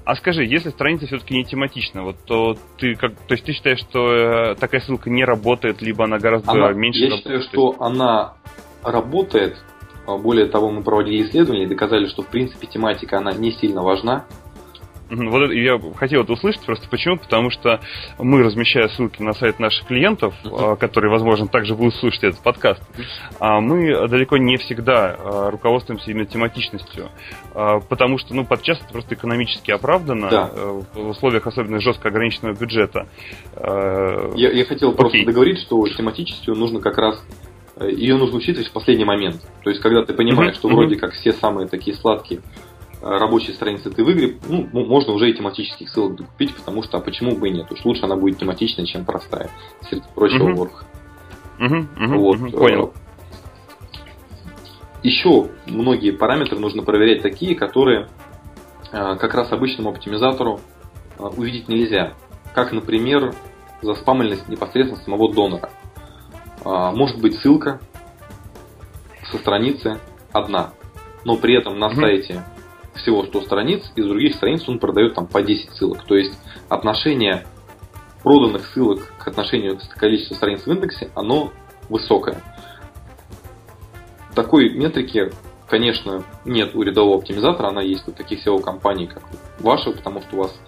B: А скажи, если страница все-таки не тематична, вот то ты как, то есть ты считаешь, что э, такая ссылка не работает, либо она гораздо она, меньше
C: я
B: работает?
C: Я считаю, что она работает. Более того, мы проводили исследования и доказали, что в принципе тематика она не сильно важна.
B: Вот я хотел это услышать, просто почему? Потому что мы, размещая ссылки на сайт наших клиентов, uh-huh. которые, возможно, также будут слушать этот подкаст, uh мы далеко не всегда а, руководствуемся именно тематичностью. Потому что, ну, подчас это просто экономически оправдано да. Э, в условиях особенно жестко ограниченного бюджета.
C: Я, я хотел Окей. просто договорить, что тематичностью нужно как раз э, ее нужно учитывать в последний момент. То есть, когда ты понимаешь, uh-huh. что вроде как все самые такие сладкие рабочей страницы ты выигры, ну, можно уже и тематических ссылок докупить, потому что а почему бы и нет? Уж лучше она будет тематичная, чем простая, среди прочего угу. ворха.
B: Угу, угу, вот. угу, понял.
C: Еще многие параметры нужно проверять такие, которые э, как раз обычному оптимизатору э, увидеть нельзя. Как, например, заспамленность непосредственно самого донора. Э, может быть ссылка со страницы одна, но при этом на угу. сайте всего 100 страниц, из других страниц он продает там по 10 ссылок. То есть отношение проданных ссылок к отношению к количеству страниц в индексе, оно высокое. такой метрики, конечно, нет у рядового оптимизатора, она есть у таких SEO-компаний, как ваша, потому что у вас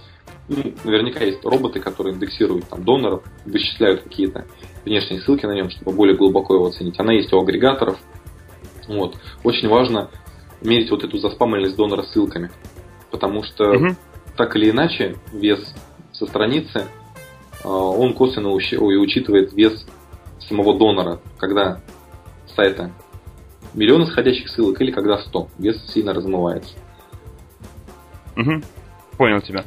C: ну, наверняка есть роботы, которые индексируют там доноров, вычисляют какие-то внешние ссылки на нем, чтобы более глубоко его оценить. Она есть у агрегаторов. Вот. Очень важно мерить вот эту заспамленность донора ссылками, потому что угу. так или иначе вес со страницы а, он косвенно учитывает вес самого донора, когда сайта миллион исходящих ссылок или когда 100. Вес сильно размывается.
B: Угу. Понял тебя.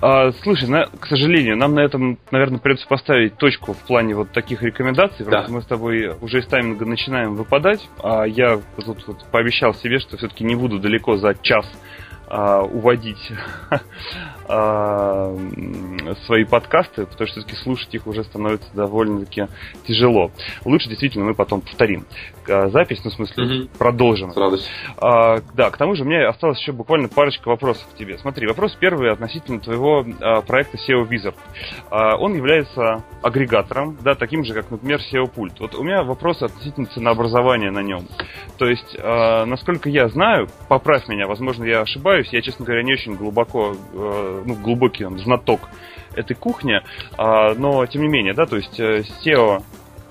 B: А, слушай, на, к сожалению, нам на этом, наверное, придется поставить точку в плане вот таких рекомендаций, да. мы с тобой уже из тайминга начинаем выпадать, а я тут вот пообещал себе, что все-таки не буду далеко за час а, уводить свои подкасты, потому что все-таки слушать их уже становится довольно-таки тяжело. Лучше действительно мы потом повторим а, запись, ну, в смысле, угу. продолжим.
C: С радостью.
B: А, да, к тому же у меня осталось еще буквально парочка вопросов к тебе. Смотри, вопрос первый относительно твоего а, проекта SEO Wizard. А, он является агрегатором, да, таким же, как, например, SEO Пульт. Вот у меня вопрос относительно ценообразования на нем. То есть, а, насколько я знаю, поправь меня, возможно, я ошибаюсь, я, честно говоря, не очень глубоко ну, глубокий он, знаток этой кухни, а, но тем не менее, да, то есть э, SEO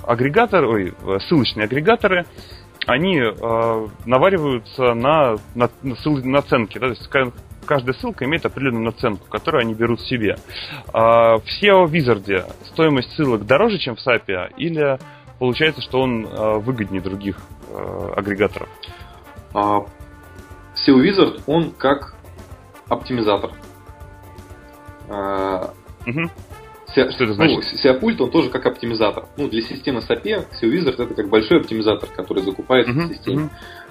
B: агрегатор, ой, ссылочные агрегаторы, они э, навариваются на, на, на ссыл, наценки, да, то есть каждая ссылка имеет определенную наценку, которую они берут себе. А в SEO Wizard стоимость ссылок дороже, чем в SAP, или получается, что он э, выгоднее других э, агрегаторов?
C: А, SEO Wizard, он как оптимизатор.
B: Угу.
C: Что это значит? Ну, он тоже как оптимизатор. Ну, для системы SAP SEO Wizard это как большой оптимизатор, который закупается uh-huh, в системе.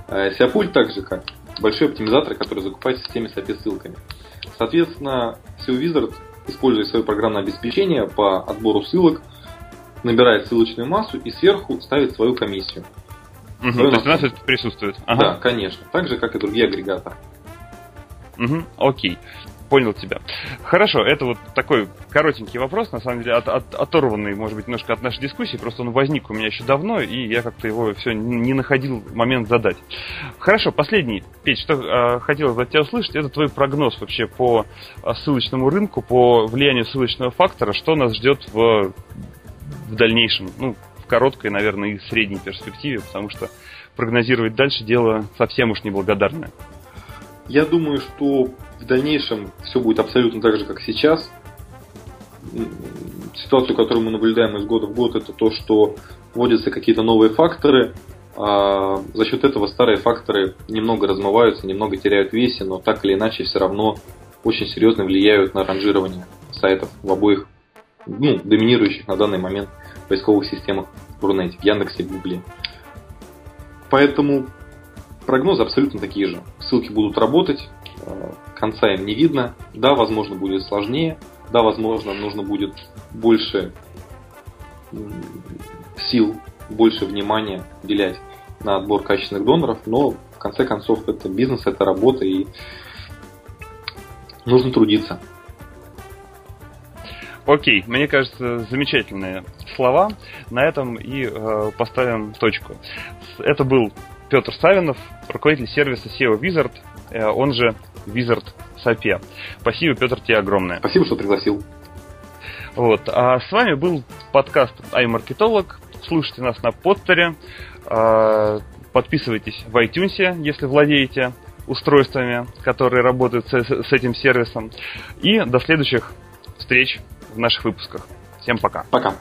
C: Uh-huh. SEOPult также как большой оптимизатор, который закупается в системе SAP ссылками. Соответственно, SEO Wizard, используя свое программное обеспечение по отбору ссылок, набирает ссылочную массу и сверху ставит свою комиссию.
B: Угу, то есть у нас это присутствует.
C: Ага. Да, конечно. Так же, как и другие агрегаторы.
B: Угу, окей понял тебя. Хорошо, это вот такой коротенький вопрос, на самом деле, от, от, оторванный, может быть, немножко от нашей дискуссии, просто он возник у меня еще давно, и я как-то его все не находил момент задать. Хорошо, последний, Петь, что э, хотелось от тебя услышать, это твой прогноз вообще по а, ссылочному рынку, по влиянию ссылочного фактора, что нас ждет в, в дальнейшем, ну, в короткой, наверное, и средней перспективе, потому что прогнозировать дальше дело совсем уж неблагодарное.
C: Я думаю, что в дальнейшем все будет абсолютно так же, как сейчас. Ситуацию, которую мы наблюдаем из года в год, это то, что вводятся какие-то новые факторы, а за счет этого старые факторы немного размываются, немного теряют весе, но так или иначе все равно очень серьезно влияют на ранжирование сайтов в обоих ну, доминирующих на данный момент поисковых системах в Рунете, в Яндексе, в Гугле. Поэтому прогнозы абсолютно такие же. Ссылки будут работать, конца им не видно. Да, возможно, будет сложнее. Да, возможно, нужно будет больше сил, больше внимания уделять на отбор качественных доноров, но в конце концов это бизнес, это работа и нужно трудиться.
B: Окей, мне кажется, замечательные слова. На этом и э, поставим точку. Это был Петр Савинов, руководитель сервиса SEO Wizard, э, он же Wizard Сапе. Спасибо, Петр, тебе огромное.
C: Спасибо, что пригласил.
B: Вот. А с вами был подкаст iMarketolog. Слушайте нас на подтере. А, подписывайтесь в iTunes, если владеете устройствами, которые работают с этим сервисом. И до следующих встреч в наших выпусках. Всем пока.
C: Пока.